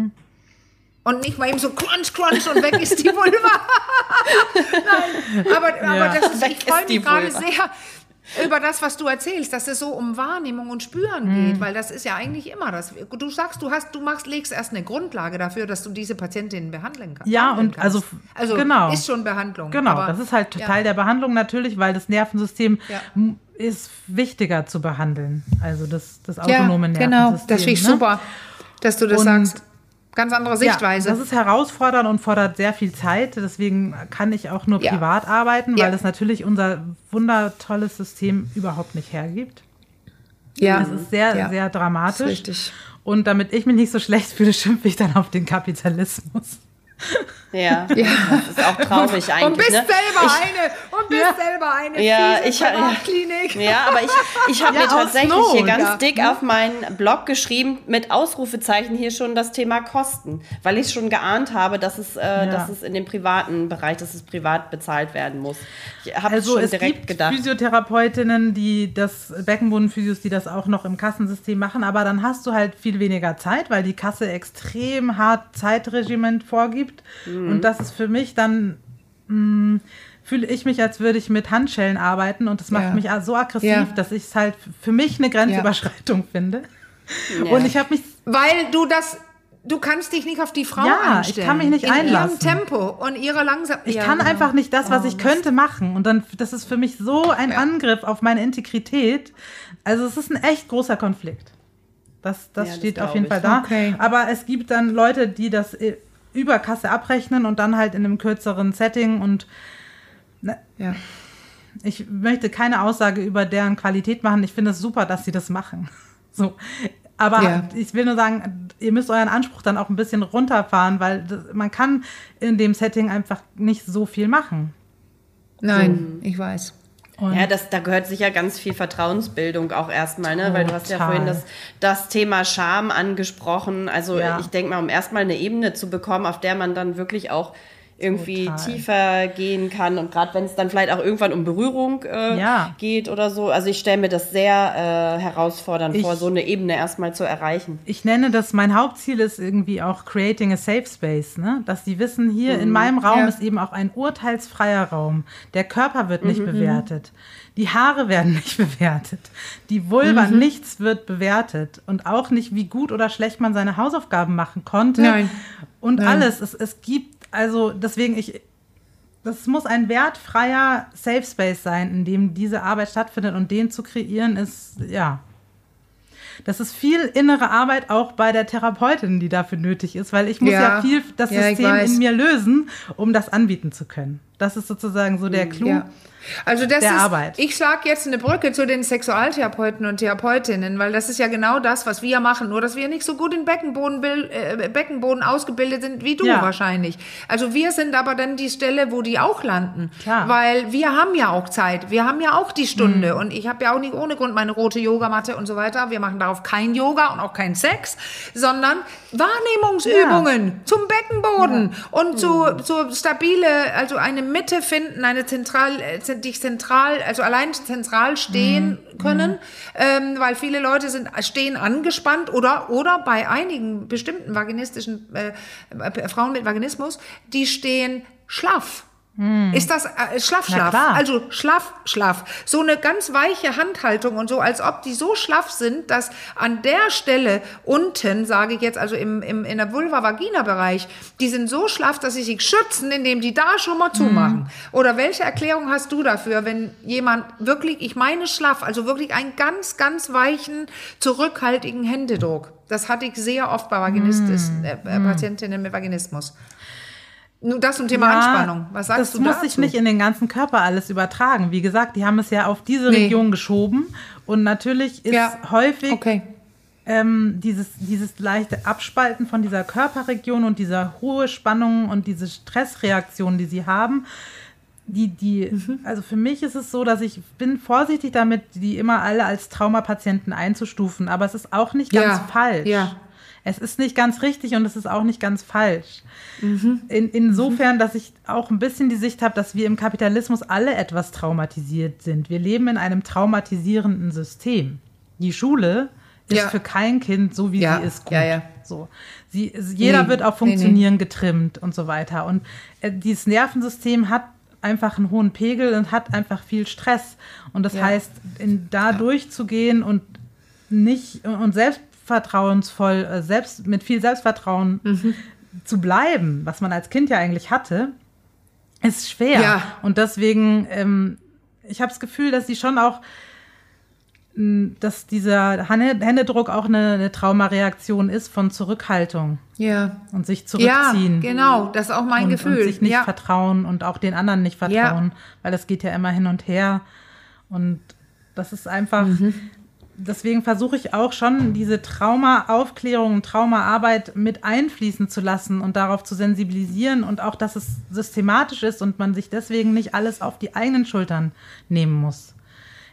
Und nicht mal eben so crunch, crunch und weg ist die Vulva. Nein, aber, aber Ja. das ist, ich freue mich gerade sehr über das, was du erzählst, dass es so um Wahrnehmung und Spüren geht, weil das ist ja eigentlich immer das. Du sagst, du hast, du machst, legst erst eine Grundlage dafür, dass du diese Patientinnen behandeln kannst. Ja, und also- also genau. ist schon Behandlung. Genau, aber- das ist halt ja. Teil der Behandlung natürlich, weil das Nervensystem Ja. ist wichtiger zu behandeln. Also das, das autonome ja, Nervensystem. genau. Das finde ich ne? super, dass du das Und- sagst. Ganz andere Sichtweise. Ja, das ist herausfordernd und fordert sehr viel Zeit. Deswegen kann ich auch nur Ja. privat arbeiten, Ja. weil es natürlich unser wundertolles System überhaupt nicht hergibt. ja, Es ist sehr, ja. sehr dramatisch. Richtig. Und damit ich mich nicht so schlecht fühle, schimpfe ich dann auf den Kapitalismus. Ja, ja, das ist auch traurig eigentlich. Und bist ne? selber ich, eine und bist ja. selber eine ja, ich, ja, Klinik. Ja, aber ich, ich habe ja, mir tatsächlich hier ganz dick auf meinen Blog geschrieben mit Ausrufezeichen hier schon das Thema Kosten, weil ich schon geahnt habe, dass es, äh, dass es in dem privaten Bereich, dass es privat bezahlt werden muss. Ich habe also schon direkt gibt gedacht. Physiotherapeutinnen, die das Beckenbodenphysios, die das auch noch im Kassensystem machen, aber dann hast du halt viel weniger Zeit, weil die Kasse extrem hart Zeitregiment vorgibt. Mhm. Mhm. Und das ist für mich dann, mh, mm, fühle ich mich, als würde ich mit Handschellen arbeiten und das macht ja. mich so aggressiv, ja. dass ich es halt für mich eine Grenzüberschreitung ja. finde. Und ich habe mich. Weil du das du kannst dich nicht auf die Frau ja, einstellen. ich kann mich nicht in einlassen. In ihrem Tempo und ihrer langsam. Ich ja, kann genau. einfach nicht das, was oh, ich könnte, machen. Und dann, das ist für mich so ein ja. Angriff auf meine Integrität. Also es ist ein echt großer Konflikt. Das, das ja, steht das auf jeden ich. Fall da. Okay. Aber es gibt dann Leute, die das äh, über Kasse abrechnen und dann halt in einem kürzeren Setting und ne, ja. ich möchte keine Aussage über deren Qualität machen. Ich finde es super, dass sie das machen. So. Aber ja. ich will nur sagen, ihr müsst euren Anspruch dann auch ein bisschen runterfahren, weil das, man kann in dem Setting einfach nicht so viel machen. Nein, so. ich weiß. Und ja, das, da gehört sicher ganz viel Vertrauensbildung auch erstmal, ne? Weil du hast ja vorhin das, das Thema Scham angesprochen. Also ja. ich denke mal, um erstmal eine Ebene zu bekommen, auf der man dann wirklich auch irgendwie Total. tiefer gehen kann und gerade wenn es dann vielleicht auch irgendwann um Berührung äh, ja. geht oder so. Also ich stelle mir das sehr äh, herausfordernd ich, vor, so eine Ebene erstmal zu erreichen. Ich nenne das, mein Hauptziel ist irgendwie auch creating a safe space, ne? dass die wissen, hier mhm. in meinem Raum ja. ist eben auch ein urteilsfreier Raum. Der Körper wird nicht mhm. bewertet. Die Haare werden nicht bewertet. Die Vulva, mhm. nichts wird bewertet. Und auch nicht, wie gut oder schlecht man seine Hausaufgaben machen konnte. Nein. Und Nein. alles. Es, es gibt also deswegen, ich, das muss ein wertfreier Safe Space sein, in dem diese Arbeit stattfindet und den zu kreieren ist, ja. Das ist viel innere Arbeit auch bei der Therapeutin, die dafür nötig ist, weil ich muss ja, ja viel das ja, System in mir lösen, um das anbieten zu können. Das ist sozusagen so der Clou. Ja. Also das der ist, Arbeit. ich schlage jetzt eine Brücke zu den Sexualtherapeuten und Therapeutinnen, weil das ist ja genau das, was wir machen, nur dass wir nicht so gut in Beckenboden, äh, Beckenboden ausgebildet sind wie du ja. wahrscheinlich. Also wir sind aber dann die Stelle, wo die auch landen, Klar. weil wir haben ja auch Zeit, wir haben ja auch die Stunde mhm. und ich habe ja auch nicht ohne Grund meine rote Yogamatte und so weiter. Wir machen darauf kein Yoga und auch kein Sex, sondern Wahrnehmungsübungen ja. zum Beckenboden ja. und zu, mhm. zu stabile, also eine Mitte finden, eine zentral äh, dich zentral, also allein zentral stehen mhm. können, ähm, weil viele Leute sind, stehen angespannt oder, oder bei einigen bestimmten vaginistischen äh, äh Frauen mit Vaginismus, die stehen schlaff. Hm. Ist das äh, schlaff, schlaff? Also schlaff, schlaff. So eine ganz weiche Handhaltung und so, als ob die so schlaff sind, dass an der Stelle unten, sage ich jetzt, also im, im, in der Vulva-Vagina-Bereich, die sind so schlaff, dass sie sich schützen, indem die da schon mal zumachen. Hm. Oder welche Erklärung hast du dafür, wenn jemand wirklich, ich meine schlaff, also wirklich einen ganz, ganz weichen, zurückhaltigen Händedruck? Das hatte ich sehr oft bei Vaginistis, hm. äh, hm. Patientinnen mit Vaginismus. Nur das zum Thema ja, Anspannung. Was sagst das du Das muss sich nicht in den ganzen Körper alles übertragen. Wie gesagt, die haben es ja auf diese nee. Region geschoben. Und natürlich ist ja. häufig okay. ähm, dieses, dieses leichte Abspalten von dieser Körperregion und dieser hohe Spannung und diese Stressreaktion, die sie haben, die, die, mhm. also für mich ist es so, dass ich bin vorsichtig damit, die immer alle als Traumapatienten einzustufen, aber es ist auch nicht ganz ja. falsch. Ja. Es ist nicht ganz richtig und es ist auch nicht ganz falsch. Mhm. In, insofern, dass ich auch ein bisschen die Sicht habe, dass wir im Kapitalismus alle etwas traumatisiert sind. Wir leben in einem traumatisierenden System. Die Schule ist ja. für kein Kind so, wie ja. sie ist, gut. Ja, so. Sie, jeder nee. wird auf Funktionieren nee, nee. getrimmt und so weiter. Und äh, dieses Nervensystem hat einfach einen hohen Pegel und hat einfach viel Stress. Und das heißt, in, da durchzugehen und nicht und selbst selbstvertrauensvoll, äh, selbst, mit viel Selbstvertrauen mhm. zu bleiben, was man als Kind ja eigentlich hatte, ist schwer. Ja. Und deswegen, ähm, ich habe das Gefühl, dass sie schon auch, dass dieser Händedruck auch eine, eine Traumareaktion ist von Zurückhaltung. Ja. Und sich zurückziehen. Ja, genau, das ist auch mein und, Gefühl. Und sich nicht ja. vertrauen und auch den anderen nicht vertrauen, ja. weil das geht ja immer hin und her. Und das ist einfach, mhm deswegen versuche ich auch schon, diese Traumaaufklärung, Traumaarbeit mit einfließen zu lassen und darauf zu sensibilisieren und auch, dass es systematisch ist und man sich deswegen nicht alles auf die eigenen Schultern nehmen muss.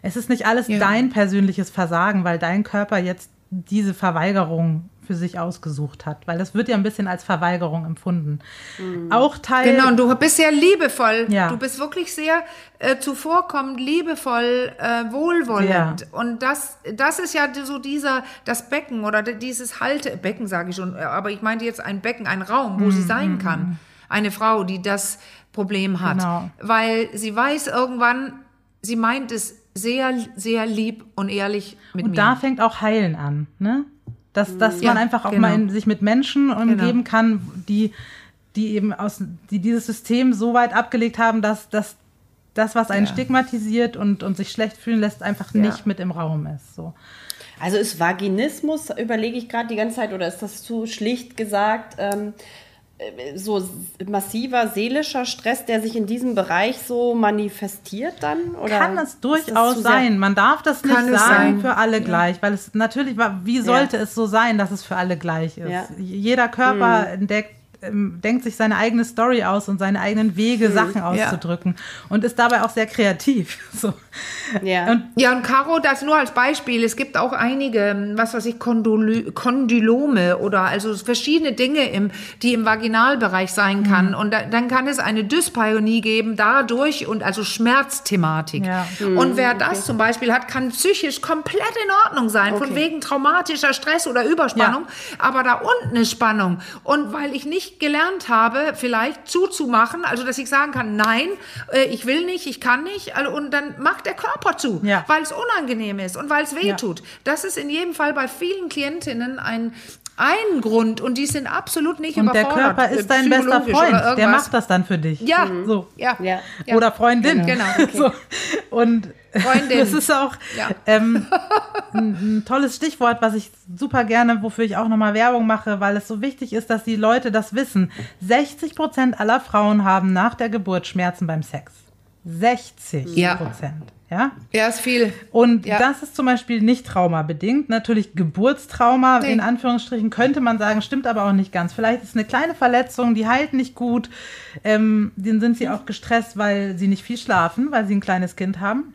Es ist nicht alles ja. dein persönliches Versagen, weil dein Körper jetzt diese Verweigerung für sich ausgesucht hat, weil das wird ja ein bisschen als Verweigerung empfunden. Mhm. Auch Teil. Genau, und du bist sehr liebevoll. Ja. Du bist wirklich sehr äh, zuvorkommend, liebevoll, äh, wohlwollend. Ja. Und das, das ist ja so dieser, das Becken oder dieses Haltebecken, sage ich schon, äh, aber ich meinte jetzt ein Becken, ein Raum, wo mhm. sie sein mhm, kann. Mhm. Eine Frau, die das Problem hat. Genau. Weil sie weiß irgendwann, sie meint es sehr, sehr lieb und ehrlich mit und mir. Und da fängt auch Heilen an, ne? Dass, dass ja, man einfach auch genau. mal in, sich mit Menschen umgeben genau. kann, die, die eben aus, die dieses System so weit abgelegt haben, dass, dass das, was einen ja. stigmatisiert und, und sich schlecht fühlen lässt, einfach ja. nicht mit im Raum ist. So. Also ist Vaginismus, überlege ich gerade die ganze Zeit, oder ist das zu schlicht gesagt? Ähm, so massiver seelischer Stress, der sich in diesem Bereich so manifestiert dann? Oder kann es durchaus sein. Man darf das nicht sagen sein. für alle ja. gleich, weil es natürlich, wie sollte ja. es so sein, dass es für alle gleich ist? Ja. Jeder Körper mhm. entdeckt ähm, denkt sich seine eigene Story aus und seine eigenen Wege, mhm. Sachen auszudrücken ja. und ist dabei auch sehr kreativ. So. Ja. Und, ja, und Caro, das nur als Beispiel. Es gibt auch einige, was weiß ich, Kondylome oder also verschiedene Dinge, im, die im Vaginalbereich sein kann. Mhm. Und da, dann kann es eine Dyspareunie geben dadurch und also Schmerzthematik. Ja. Mhm. Und wer das okay. zum Beispiel hat, kann psychisch komplett in Ordnung sein, okay. von wegen traumatischer Stress oder Überspannung. Ja. Aber da unten ist Spannung. Und weil ich nicht gelernt habe, vielleicht zuzumachen, also dass ich sagen kann, nein, äh, ich will nicht, ich kann nicht, also, und dann macht der Körper zu, ja. weil es unangenehm ist und weil es weh tut. Ja. Das ist in jedem Fall bei vielen Klientinnen ein, ein Grund und die sind absolut nicht und überfordert. Und der Körper ist dein bester Freund, der macht das dann für dich. Ja, mhm. so. ja. ja. Oder Freundin. Genau. Okay. So. Und Freundin. das ist auch ja. ähm, ein, ein, tolles Stichwort, was ich super gerne, wofür ich auch nochmal Werbung mache, weil es so wichtig ist, dass die Leute das wissen. 60 Prozent aller Frauen haben nach der Geburt Schmerzen beim Sex. 60 Prozent. Ja. Ja, ja ist viel. Und ja. das ist zum Beispiel nicht traumabedingt. Natürlich Geburtstrauma, nee. in Anführungsstrichen, könnte man sagen, stimmt aber auch nicht ganz. Vielleicht ist eine kleine Verletzung, die heilt nicht gut. Ähm, dann sind sie auch gestresst, weil sie nicht viel schlafen, weil sie ein kleines Kind haben.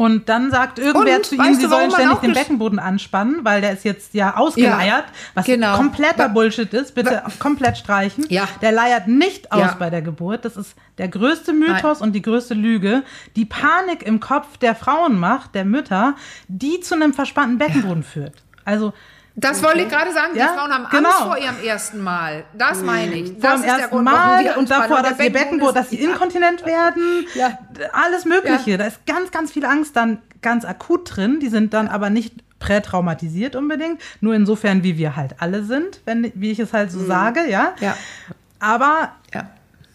Und dann sagt irgendwer und, zu ihnen, sie sollen ständig den Beckenboden anspannen, weil der ist jetzt ja ausgeleiert, ja, was genau. kompletter Bullshit ist. Bitte komplett streichen. Ja. Der leiert nicht aus ja. bei der Geburt. Das ist der größte Mythos Nein. und die größte Lüge. Die Panik im Kopf der Frauen macht, der Mütter, die zu einem verspannten Beckenboden führt. Also das okay. wollte ich gerade sagen, die Frauen haben genau. Angst vor ihrem ersten Mal. Das meine ich. Das vor dem ersten Grund, Mal und davor, dass ihr Beckenboden, dass sie inkontinent werden. Ja. Alles Mögliche. Ja. Da ist ganz, ganz viel Angst dann ganz akut drin. Die sind dann aber nicht prätraumatisiert unbedingt. Nur insofern, wie wir halt alle sind, wenn, wie ich es halt so mhm. sage, ja. ja. Aber ja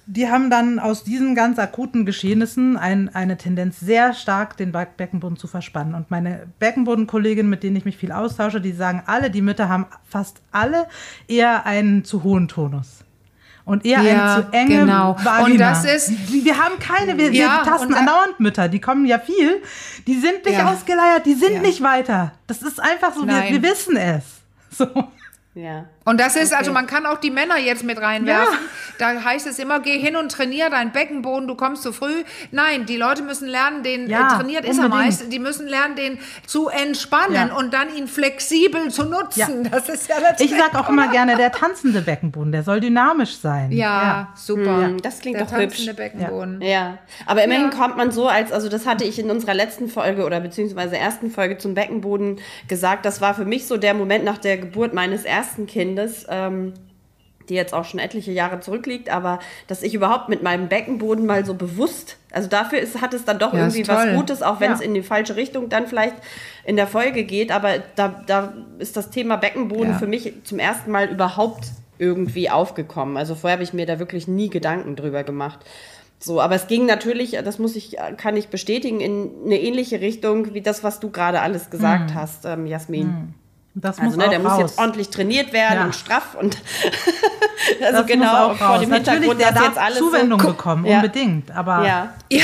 die haben dann aus diesen ganz akuten Geschehnissen ein, eine Tendenz, sehr stark den Beckenboden zu verspannen. Und meine Beckenbodenkolleginnen, mit denen ich mich viel austausche, die sagen alle, die Mütter haben fast alle eher einen zu hohen Tonus. Und eher ja, eine zu enge genau. Vagina. Und das ist. Wir haben keine, wir, ja, wir tasten andauernd Mütter, die kommen ja viel. Die sind nicht ja. ausgeleiert, die sind ja. nicht weiter. Das ist einfach so, wir, wir wissen es. So. Ja. Und das ist, also okay. also man kann auch die Männer jetzt mit reinwerfen. Ja. Da heißt es immer, geh hin und trainier deinen Beckenboden, du kommst zu früh. Nein, die Leute müssen lernen, den ja, äh, trainiert unbedingt. ist er meist, die müssen lernen, den zu entspannen ja. und dann ihn flexibel zu nutzen. Das ist ja das Ich sage auch immer gerne, der tanzende Beckenboden, der soll dynamisch sein. Ja, super. Mhm. Das klingt der doch hübsch. Beckenboden. Ja. aber immerhin kommt man so, als, also das hatte ich in unserer letzten Folge oder beziehungsweise ersten Folge zum Beckenboden gesagt, das war für mich so der Moment nach der Geburt meines ersten Kindes Kindes, ähm, die jetzt auch schon etliche Jahre zurückliegt, aber dass ich überhaupt mit meinem Beckenboden mal so bewusst, also dafür ist, hat es dann doch ja, irgendwie was Gutes, auch wenn ja. es in die falsche Richtung dann vielleicht in der Folge geht, aber da, da ist das Thema Beckenboden ja. für mich zum ersten Mal überhaupt irgendwie aufgekommen. Also vorher habe ich mir da wirklich nie Gedanken drüber gemacht. So, aber es ging natürlich, das muss ich, kann ich bestätigen, in eine ähnliche Richtung wie das, was du gerade alles gesagt hm. hast, ähm, Jasmin. Hm. Das also, ne, der raus. muss jetzt ordentlich trainiert werden ja. und straff und also das genau vor dem Hintergrund, der darf jetzt alles Zuwendung so bekommen, ja. unbedingt. Aber ja. ja.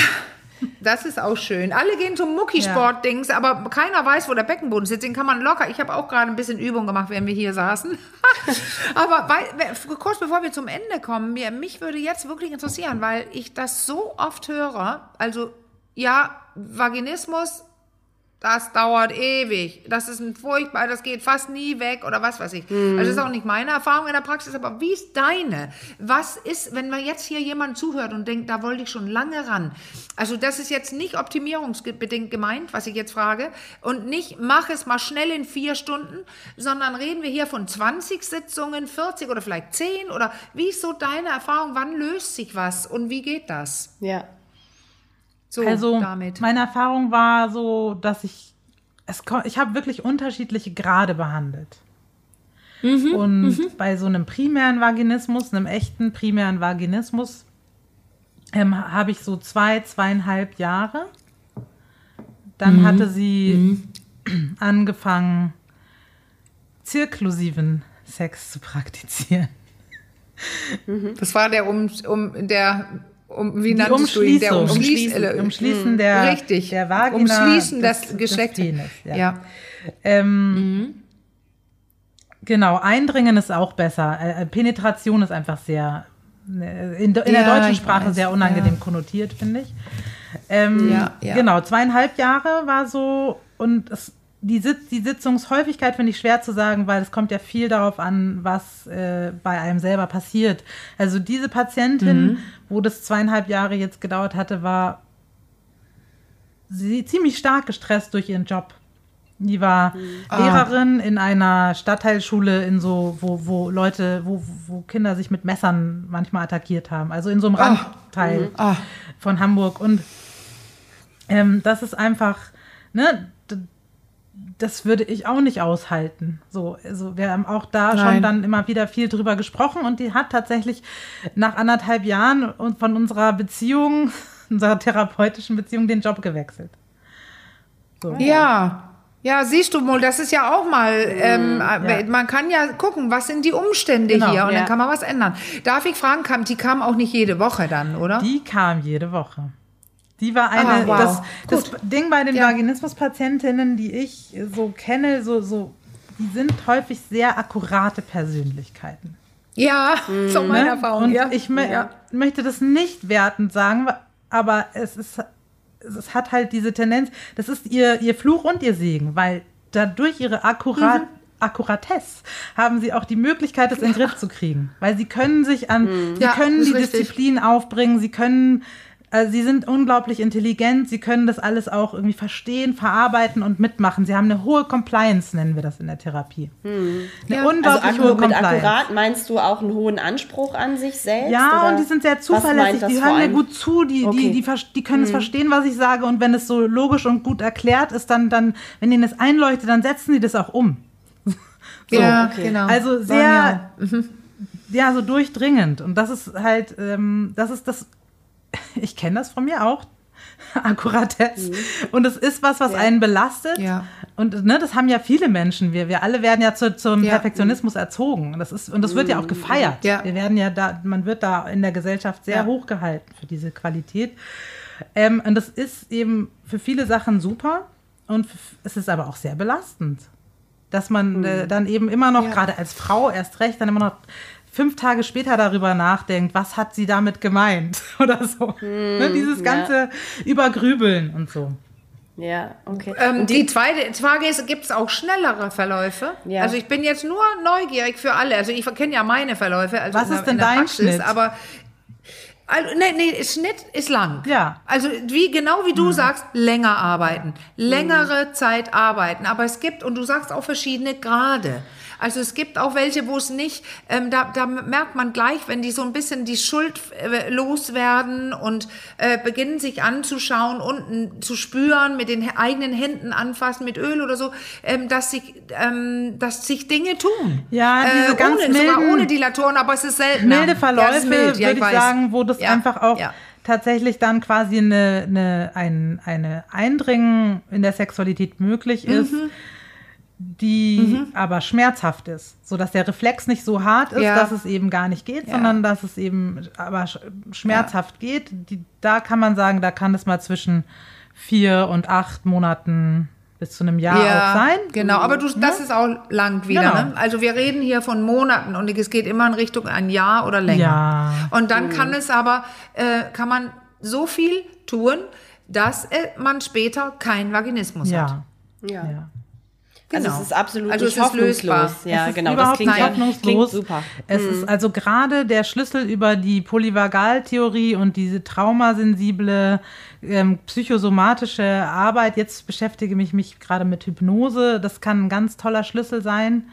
Das ist auch schön. Alle gehen zum Muckisport-Dings, aber keiner weiß, wo der Beckenboden sitzt. Den kann man locker. Ich habe auch gerade ein bisschen Übung gemacht, während wir hier saßen. aber weil, kurz bevor wir zum Ende kommen, mir, mich würde jetzt wirklich interessieren, weil ich das so oft höre. Also, ja, Vaginismus das dauert ewig. Das ist ein furchtbar, das geht fast nie weg oder was weiß ich. Mhm. Also das ist auch nicht meine Erfahrung in der Praxis, aber wie ist deine? Was ist, wenn man jetzt hier jemand zuhört und denkt, da wollte ich schon lange ran? Also das ist jetzt nicht optimierungsbedingt gemeint, was ich jetzt frage. Und nicht, mach es mal schnell in vier Stunden, sondern reden wir hier von 20 Sitzungen, 40 oder vielleicht 10 oder wie ist so deine Erfahrung? Wann löst sich was und wie geht das? Ja. So, also damit. meine Erfahrung war so, dass ich es, ich habe wirklich unterschiedliche Grade behandelt. Mhm, und mhm. bei so einem primären Vaginismus, einem echten primären Vaginismus, ähm, habe ich so zwei, zweieinhalb Jahre. Dann mhm. hatte sie mhm. angefangen, zirklusiven Sex zu praktizieren. Das war der um, um der um, wie die Umschließung. Der Umschließen, äh, Umschließen der, Richtig. der Vagina. Umschließen des, das Geschlecht. ja. ja. Ähm, mhm. Genau, Eindringen ist auch besser. Äh, äh Penetration ist einfach sehr, äh, in, in ja, der deutschen Sprache weiß, sehr unangenehm ja. konnotiert, finde ich. Ähm, ja, ja. Genau, zweieinhalb Jahre war so und es die, Sitz, die Sitzungshäufigkeit finde ich schwer zu sagen, weil es kommt ja viel darauf an, was äh, bei einem selber passiert. Also diese Patientin, mhm. wo das zweieinhalb Jahre jetzt gedauert hatte, war sie ziemlich stark gestresst durch ihren Job. Die war mhm. Lehrerin in einer Stadtteilschule, in so, wo, wo Leute, wo, wo Kinder sich mit Messern manchmal attackiert haben. Also in so einem ah. Randteil mhm. ah. von Hamburg. Und ähm, das ist einfach, ne, das würde ich auch nicht aushalten. So, also wir haben auch da Nein. schon dann immer wieder viel drüber gesprochen und die hat tatsächlich nach anderthalb Jahren von unserer Beziehung, unserer therapeutischen Beziehung, den Job gewechselt. So. Ja. Ja, siehst du mal, das ist ja auch mal, ähm, ja. man kann ja gucken, was sind die Umstände genau, hier und ja. dann kann man was ändern. Darf ich fragen, kam, die kam auch nicht jede Woche dann, oder? Die kam jede Woche. Die war eine, ah, wow. das, das Ding bei den ja. Vaginismus-Patientinnen, die ich so kenne, so, so, die sind häufig sehr akkurate Persönlichkeiten. Ja, mhm. so meine ne? Erfahrung. Und ja. ich ja. möchte das nicht wertend sagen, aber es ist, es hat halt diese Tendenz, das ist ihr, ihr Fluch und ihr Segen, weil dadurch ihre akkurat, mhm. Akkuratesse haben sie auch die Möglichkeit, das in den Griff zu kriegen. Weil sie können sich an, mhm. sie können die richtig. Disziplin aufbringen, sie können also sie sind unglaublich intelligent, sie können das alles auch irgendwie verstehen, verarbeiten und mitmachen. Sie haben eine hohe Compliance, nennen wir das in der Therapie. Hm. Eine ja. unglaublich also hohe Compliance. Mit akkurat meinst du auch einen hohen Anspruch an sich selbst? Ja, oder? und die sind sehr zuverlässig, die hören mir gut zu, die, okay. die, die, die, können hm. es verstehen, was ich sage und wenn es so logisch und gut erklärt ist, dann, dann wenn ihnen das einleuchtet, dann setzen sie das auch um. so. Ja, okay. genau. Also sehr, ja, so durchdringend und das ist halt, ähm, das ist das ich kenne das von mir auch. Akkuratesse. Mhm. Und es ist was, was ja. einen belastet. Ja. Und ne, das haben ja viele Menschen. Wir, wir alle werden ja zu, zum ja. Perfektionismus erzogen. Und das, ist, und das wird ja auch mhm. gefeiert. Wir werden ja da, man wird da in der Gesellschaft sehr hochgehalten für diese Qualität. Ähm, und das ist eben für viele Sachen super. Und es ist aber auch sehr belastend. Dass man mhm. äh, dann eben immer noch, gerade als Frau erst recht, dann immer noch fünf Tage später darüber nachdenkt, was hat sie damit gemeint oder so. Mm, ne, dieses ganze ja. Übergrübeln und so. Ja, okay. Ähm, die, die, zweite Frage ist, gibt es auch schnellere Verläufe? Ja. Also ich bin jetzt nur neugierig für alle. Also ich kenne ja meine Verläufe. Also Was ist denn dein Praxis, Schnitt? Aber also, nee, nee, Schnitt ist lang. Ja. Also wie genau wie du mhm. sagst, länger arbeiten, längere mhm. Zeit arbeiten. Aber es gibt und du sagst auch verschiedene Grade. Also es gibt auch welche, wo es nicht, ähm, da, da merkt man gleich, wenn die so ein bisschen die Schuld äh, loswerden und äh, beginnen sich anzuschauen, unten zu spüren, mit den eigenen Händen anfassen, mit Öl oder so, ähm, dass, sich, ähm, dass sich Dinge tun. Ja, diese äh, ganz ohne, milden, sogar ohne Dilatoren, aber es ist selten. Milde Verläufe, ja, würde ja, ich, ich sagen, wo das ja, einfach auch tatsächlich dann quasi eine, eine, ein eine Eindringen in der Sexualität möglich ist, mhm die mhm. aber schmerzhaft ist, so dass der Reflex nicht so hart ist, ja. dass es eben gar nicht geht, ja. sondern dass es eben aber schmerzhaft ja. geht. Die, da kann man sagen, da kann es mal zwischen vier und acht Monaten bis zu einem Jahr ja, auch sein. Genau, aber du, das ist auch lang wieder. Genau. Ne? Also wir reden hier von Monaten und es geht immer in Richtung ein Jahr oder länger. Ja. Und dann mhm. kann es aber, äh, kann man so viel tun, dass äh, man später keinen Vaginismus ja. hat. Ja. ja. Genau. Also es ist absolut also es ist lösbar. Ja, es genau. das klingt, hoffnungslos. Klingt super. Es mhm. ist also gerade der Schlüssel über die Polyvagaltheorie und diese traumasensible ähm, psychosomatische Arbeit. Jetzt beschäftige ich mich gerade mit Hypnose. Das kann ein ganz toller Schlüssel sein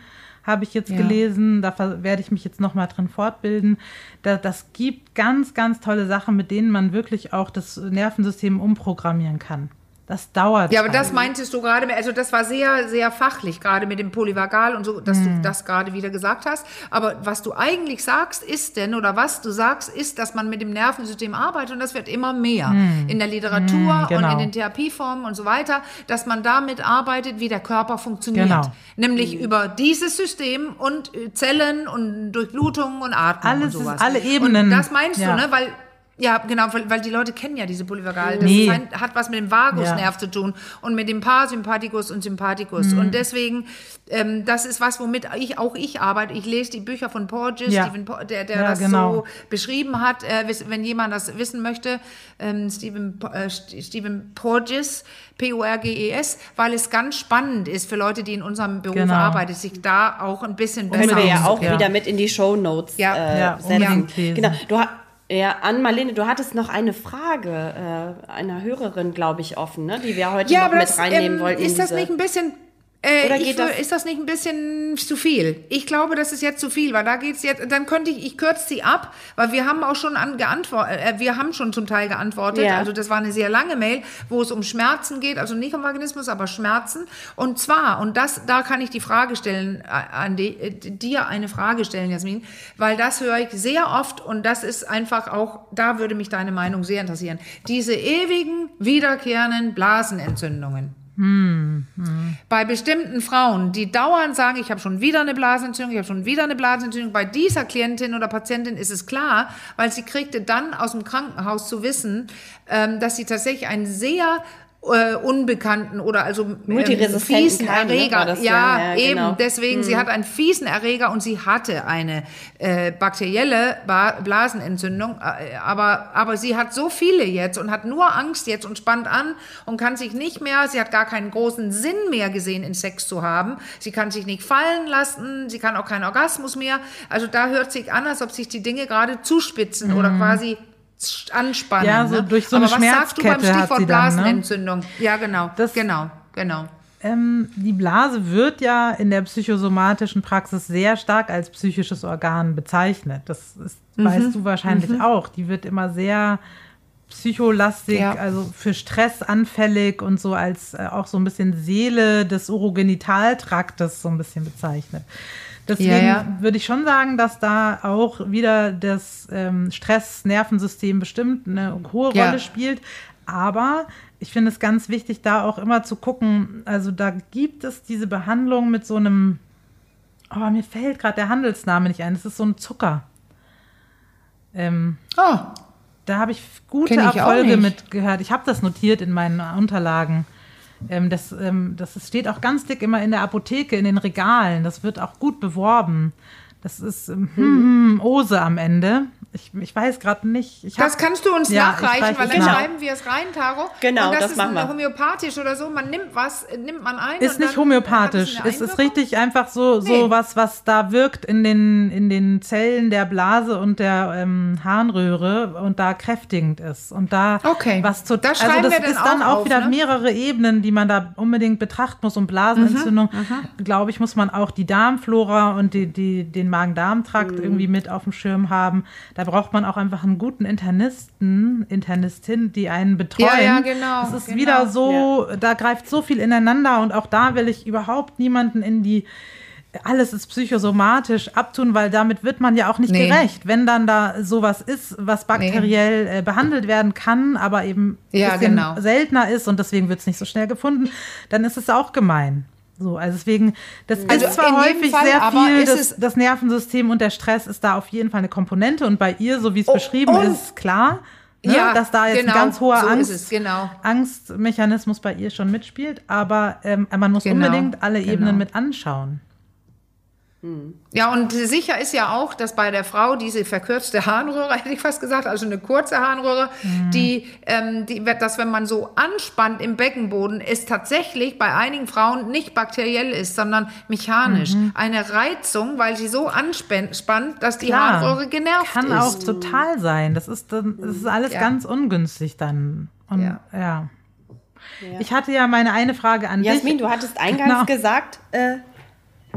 habe ich jetzt ja. gelesen. Da werde ich mich jetzt noch mal drin fortbilden. Da, das gibt ganz, ganz tolle Sachen, mit denen man wirklich auch das Nervensystem umprogrammieren kann. Das dauert. Ja, aber das meintest du gerade, also das war sehr, sehr fachlich, gerade mit dem Polyvagal und so, dass hm. du das gerade wieder gesagt hast. Aber was du eigentlich sagst, ist denn, oder was du sagst, ist, dass man mit dem Nervensystem arbeitet und das wird immer mehr hm. in der Literatur hm, genau. und in genau. den Therapieformen und so weiter, dass man damit arbeitet, wie der Körper funktioniert. Genau. Nämlich über dieses System und äh, Zellen und Durchblutung und Atmung Alles und sowas. Ist alle Ebenen. Und das meinst ja. du, ne? Weil ja, genau, weil, weil die Leute kennen ja diese Polyvagal. Das nee. ein, hat was mit dem Vagusnerv ja. zu tun und mit dem Parasympathikus und Sympathikus. Mhm. Und deswegen, ähm, das ist was, womit ich auch ich arbeite. Ich lese die Bücher von Porges, ja. Stephen, der, der ja, das genau. so beschrieben hat. Äh, wenn jemand das wissen möchte, ähm, Stephen, äh, Stephen Porges, P-O-R-G-E-S, weil es ganz spannend ist für Leute, die in unserem Beruf genau. arbeiten, sich da auch ein bisschen besser Können wir ja auch wieder mit in die Show Notes ja. Äh, setzen. Genau. Du hast ja, Ann-Marlene, du hattest noch eine Frage äh, einer Hörerin, glaube ich, offen, ne? die wir heute ja, noch mit das, reinnehmen ähm, wollten. Ist das nicht ein bisschen äh, das? Ist das nicht ein bisschen zu viel? Ich glaube, das ist jetzt zu viel, weil da geht's jetzt, dann könnte ich, ich kürze sie ab, weil wir haben auch schon an geantwortet, äh, wir haben schon zum Teil geantwortet, ja. also das war eine sehr lange Mail, wo es um Schmerzen geht, also nicht um Vaginismus, aber Schmerzen. Und zwar, und das, da kann ich die Frage stellen, äh, an die, äh, dir eine Frage stellen, Jasmin, weil das höre ich sehr oft und das ist einfach auch, da würde mich deine Meinung sehr interessieren. Diese ewigen, wiederkehrenden Blasenentzündungen. Hm, hm. Bei bestimmten Frauen, die dauernd sagen, ich habe schon wieder eine Blasenentzündung, ich habe schon wieder eine Blasenentzündung, bei dieser Klientin oder Patientin ist es klar, weil sie kriegte dann aus dem Krankenhaus zu wissen, ähm, dass sie tatsächlich ein sehr äh, unbekannten oder also ähm, fiesen Keim, ne, Erreger. Ne? Ja, ja, ja, eben. Genau. Deswegen, mhm. sie hat einen fiesen Erreger und sie hatte eine äh, bakterielle ba Blasenentzündung. Äh, aber, aber sie hat so viele jetzt und hat nur Angst jetzt und spannt an und kann sich nicht mehr, sie hat gar keinen großen Sinn mehr gesehen, in Sex zu haben. Sie kann sich nicht fallen lassen, sie kann auch keinen Orgasmus mehr. Also da hört sich an, als ob sich die Dinge gerade zuspitzen mhm. oder quasi anspannen. Ja, so ne? durch so eine Aber was sagst du beim Stichwort Blasenentzündung? Ne? Ja, genau. Das, genau, genau. Ähm, die Blase wird ja in der psychosomatischen Praxis sehr stark als psychisches Organ bezeichnet. Das ist, mhm. weißt du wahrscheinlich mhm. auch. Die wird immer sehr psycholastig, ja. also für Stress anfällig und so als äh, auch so ein bisschen Seele des Urogenitaltraktes so ein bisschen bezeichnet. Deswegen ja, ja. würde ich schon sagen, dass da auch wieder das ähm, Stress-Nervensystem bestimmt eine hohe ja. Rolle spielt. Aber ich finde es ganz wichtig, da auch immer zu gucken. Also da gibt es diese Behandlung mit so einem, oh, mir fällt gerade der Handelsname nicht ein. Es ist so ein Zucker. Ähm, oh. Da habe ich gute ich Erfolge mit gehört. Ich habe das notiert in meinen Unterlagen. Ähm, das, ähm, das steht auch ganz dick immer in der Apotheke, in den Regalen. Das wird auch gut beworben. Das ist ähm, mhm. Ose am Ende. Ich, ich weiß gerade nicht. Ich das kannst du uns ja, nachreichen, weil dann genau. schreiben wir es rein, Taro. Genau, und das, das ist machen wir. homöopathisch oder so. Man nimmt was, nimmt man ein. Ist nicht homöopathisch. Es ist richtig einfach so, nee. so was, was da wirkt in den, in den Zellen der Blase und der ähm, Harnröhre und da kräftigend ist. Und da okay. was zu das Also das ist dann auch, auf, wieder ne? mehrere Ebenen, die man da unbedingt betrachten muss. Und Blasenentzündung, mhm, mhm. glaube ich, muss man auch die Darmflora und die, die, den Magen-Darm-Trakt mhm. irgendwie mit auf dem Schirm haben. Da braucht man auch einfach einen guten Internisten, Internistin, die einen betreuen. Ja, ja genau. Es ist genau. wieder so, ja. da greift so viel ineinander und auch da will ich überhaupt niemanden in die alles ist psychosomatisch abtun, weil damit wird man ja auch nicht nee. gerecht. Wenn dann da sowas ist, was bakteriell nee. äh, behandelt werden kann, aber eben ja, genau. seltener ist und deswegen wird es nicht so schnell gefunden, dann ist es auch gemein. So, also deswegen, das Also ist zwar häufig Fall, sehr viel, das, das Nervensystem und der Stress ist da auf jeden Fall eine Komponente und bei ihr, so wie es beschrieben und- ist, klar, ne, Ja, dass da jetzt genau, ein ganz hoher so Angst, es, genau. Angstmechanismus bei ihr schon mitspielt, aber ähm, man muss Genau, unbedingt alle genau. Ebenen mit anschauen. Ja, und sicher ist ja auch, dass bei der Frau diese verkürzte Harnröhre, hätte ich fast gesagt, also eine kurze Harnröhre, die, ähm, die, wird- dass wenn man so anspannt im Beckenboden, es tatsächlich bei einigen Frauen nicht bakteriell ist, sondern mechanisch. Eine Reizung, weil sie so anspannt, dass die Klar, Harnröhre genervt Kann ist. auch total sein. Das ist, das ist alles Ja. ganz ungünstig dann. Und, Ja. ja. Ich hatte ja meine eine Frage an Jasmin, dich. du hattest eingangs Genau. gesagt, äh,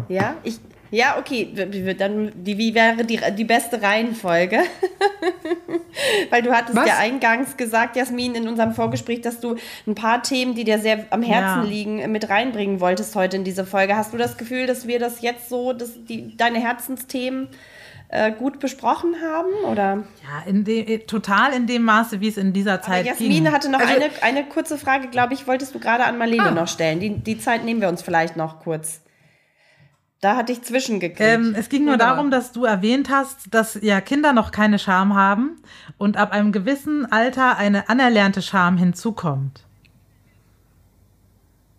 ja, ich, ja, okay, dann, die, wie wäre die, die beste Reihenfolge? Weil du hattest Was? ja eingangs gesagt, Jasmin, in unserem Vorgespräch, dass du ein paar Themen, die dir sehr am Herzen Ja. liegen, äh, mit reinbringen wolltest heute in diese Folge. Hast du das Gefühl, dass wir das jetzt so, dass die, deine Herzensthemen äh, gut besprochen haben? Oder? Ja, in de, total in dem Maße, wie es in dieser Aber Zeit Jasmin ging. hatte noch Also- eine, eine kurze Frage, glaube ich, wolltest du gerade an Marlene Ah. noch stellen. Die, die Zeit nehmen wir uns vielleicht noch kurz. Da hatte ich zwischengekriegt. Ähm, es ging nur Wunderbar. darum, dass du erwähnt hast, dass ja Kinder noch keine Scham haben und ab einem gewissen Alter eine anerlernte Scham hinzukommt.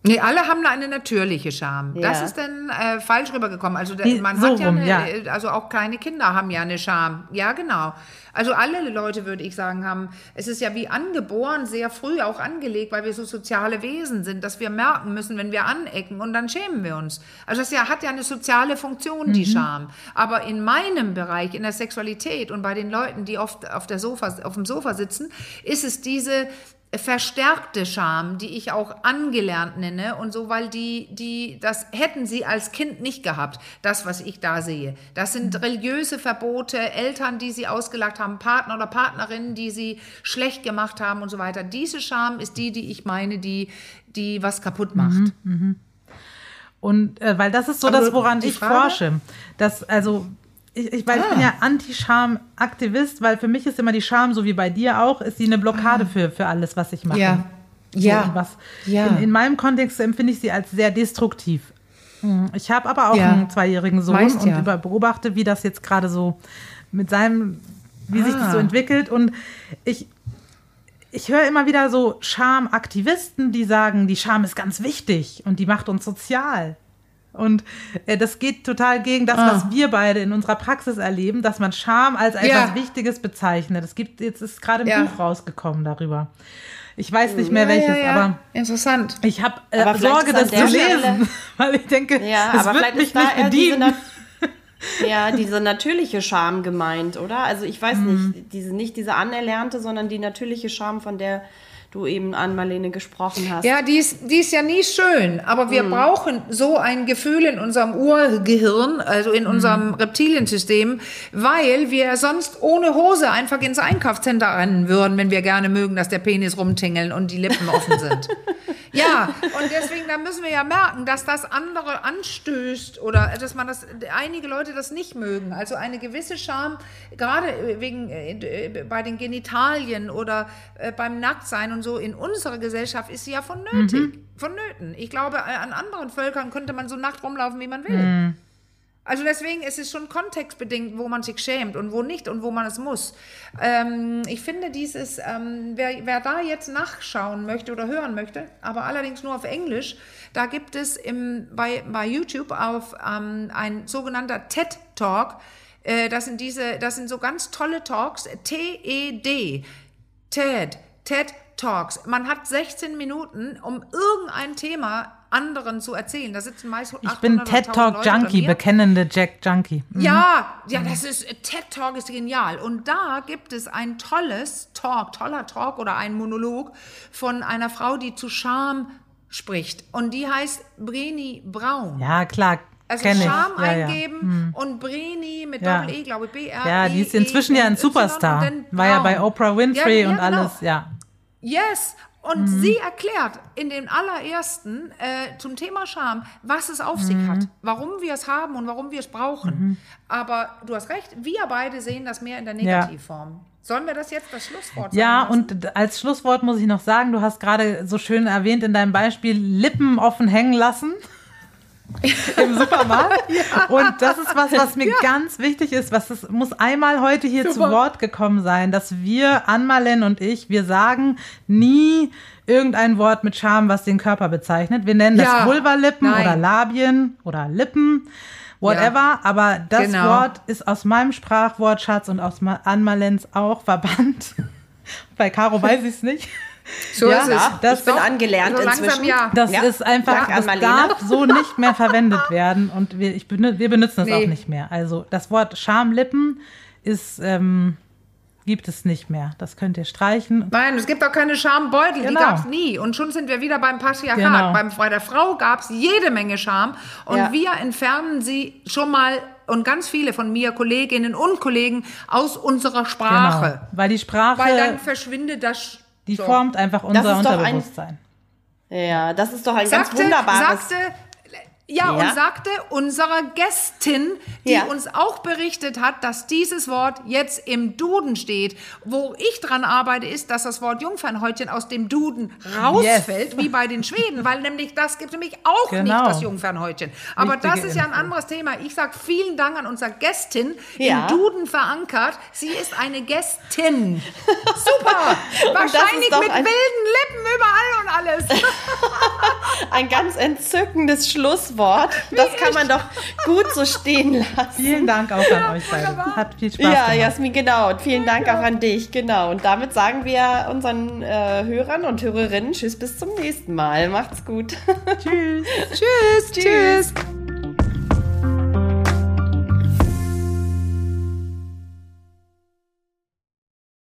Nee, alle haben eine natürliche Scham. Das Ja. ist dann äh, falsch rübergekommen. Also Nee, man so hat ja, rum, eine, ja. äh, also auch kleine Kinder haben ja eine Scham. Ja, genau. Also alle Leute, würde ich sagen, haben, es ist ja wie angeboren, sehr früh auch angelegt, weil wir so soziale Wesen sind, dass wir merken müssen, wenn wir anecken und dann schämen wir uns. Also das ja, hat ja eine soziale Funktion, die Scham. Aber in meinem Bereich, in der Sexualität und bei den Leuten, die oft auf, der Sofa, auf dem Sofa sitzen, ist es diese verstärkte Scham, die ich auch angelernt nenne und so, weil die, die, das hätten sie als Kind nicht gehabt, das, was ich da sehe. Das sind religiöse Verbote, Eltern, die sie ausgelacht haben, Partner oder Partnerinnen, die sie schlecht gemacht haben und so weiter. Diese Scham ist die, die ich meine, die, die was kaputt macht. Und äh, weil das ist so Aber das, woran ich Frage? forsche. Das, also, ich, ich, weil ich bin ja Anti-Scham-Aktivist, weil für mich ist immer die Scham, so wie bei dir auch, ist sie eine Blockade für, für alles, was ich mache. Ja. Ja. was, Ja. in, in meinem Kontext empfinde ich sie als sehr destruktiv. Hm, Ich habe aber auch Ja. einen zweijährigen Sohn Meist und ja. über, beobachte, wie das jetzt gerade so mit seinem, wie sich das so Ah. entwickelt. Und ich, ich höre immer wieder so Schamaktivisten, die sagen, die Scham ist ganz wichtig und die macht uns sozial. Und äh, das geht total gegen das, was wir beide in unserer Praxis erleben, dass man Scham als etwas Ja. Wichtiges bezeichnet. Es gibt, jetzt ist gerade ein Ja. Buch rausgekommen darüber. Ich weiß nicht mehr welches, ja, ja. aber Interessant. ich habe äh, Sorge, das zu lesen, Stelle- weil ich denke, Ja, es aber wird vielleicht mich nicht diese, bedienen. nat- ja, diese natürliche Scham gemeint, oder? Also ich weiß Mhm. nicht, diese, nicht diese anerlernte, sondern die natürliche Scham, von der du eben an Marlene gesprochen hast. Ja, die ist, die ist ja nie schön, aber wir brauchen so ein Gefühl in unserem Urgehirn, also in unserem Reptiliensystem, weil wir sonst ohne Hose einfach ins Einkaufscenter rennen würden, wenn wir gerne mögen, dass der Penis rumtingeln und die Lippen offen sind. ja, und deswegen, da müssen wir ja merken, dass das andere anstößt oder dass man das, einige Leute das nicht mögen. Also eine gewisse Scham, gerade wegen, äh, bei den Genitalien oder äh, beim Nacktsein und so in unserer Gesellschaft ist sie ja vonnötig. Vonnöten. Ich glaube, äh, an anderen Völkern könnte man so nackt rumlaufen, wie man will. Also deswegen ist es schon kontextbedingt, wo man sich schämt und wo nicht und wo man es muss. Ähm, ich finde dieses, ähm, wer, wer da jetzt nachschauen möchte oder hören möchte, aber allerdings nur auf Englisch, da gibt es im, bei, bei YouTube auf ähm, ein sogenannter TED Talk. Äh, das sind diese, das sind so ganz tolle Talks. T-E-D. TED. TED Talks. Man hat 16 Minuten, um irgendein Thema anderen zu erzählen. Da sitzen meist Ich bin 800 TED 1000 Talk Junkie, bekennende Jack Junkie. Ja, ja, das ist TED Talk ist genial und da gibt es ein tolles Talk, toller Talk oder ein Monolog von einer Frau, die zu Scham spricht und die heißt Breni Braun. Ja, klar. Also kenn ich. Ja, ja. eingeben und Breni mit Ja. Doppel E, glaube ich, B R Ja, die ist inzwischen ja ein Superstar. War ja bei Oprah Winfrey und genau. alles, ja. Yes. Und Mhm. sie erklärt in den allerersten äh, zum Thema Scham, was es auf sich Mhm. hat, warum wir es haben und warum wir es brauchen. Aber du hast recht, wir beide sehen das mehr in der Negativform. Sollen wir das jetzt das Schlusswort Ja, und als Schlusswort muss ich noch sagen, du hast gerade so schön erwähnt in deinem Beispiel Lippen offen hängen lassen. im Supermarkt. ja. Und das ist was, was mir ja. ganz wichtig ist, was es muss einmal heute hier Super. zu Wort gekommen sein, dass wir, Anmalen und ich, wir sagen nie irgendein Wort mit Charme, was den Körper bezeichnet. Wir nennen ja. das Vulvalippen oder Labien oder Lippen whatever, aber das genau. Wort ist aus meinem Sprachwortschatz und aus Anmalens auch verbannt. Bei Caro weiß ich es nicht. So ja, ist es. Das ich bin angelernt so langsam, inzwischen. Ja. Das ja. ist einfach, das darf so nicht mehr verwendet werden und wir, ich, wir benutzen es nee. auch nicht mehr. Also das Wort Schamlippen ist ähm, gibt es nicht mehr. Das könnt ihr streichen. Nein, es gibt auch keine Schambeutel, genau. die gab es nie. Und schon sind wir wieder beim Patriarchat. Genau. Beim, bei der Frau gab es jede Menge Scham und ja. wir entfernen sie schon mal und ganz viele von mir, Kolleginnen und Kollegen, aus unserer Sprache. Genau. Weil die Sprache. Weil dann verschwindet das. Die so. formt einfach unser Unterbewusstsein. Ein, ja, das ist doch ein sagte, ganz wunderbares. Sagte ja, ja, und sagte unserer Gästin, die ja. uns auch berichtet hat, dass dieses Wort jetzt im Duden steht. Wo ich dran arbeite, ist, dass das Wort Jungfernhäutchen aus dem Duden rausfällt, yes. wie bei den Schweden, weil nämlich das gibt nämlich auch genau. nicht das Jungfernhäutchen. Aber Wichtige das ist ja ein anderes Thema. Ich sage vielen Dank an unsere Gästin, ja. im Duden verankert. Sie ist eine Gästin. Super! Wahrscheinlich mit wilden Lippen überall und alles. ein ganz entzückendes Schluss Schlusswort. Das kann man doch gut so stehen lassen. Vielen Dank auch an euch beide. Hat viel Spaß ja, gemacht. Ja, Jasmin, genau. Und vielen Dank auch an dich. Genau. Und damit sagen wir unseren äh, Hörern und Hörerinnen Tschüss bis zum nächsten Mal. Macht's gut. Tschüss. tschüss. Tschüss.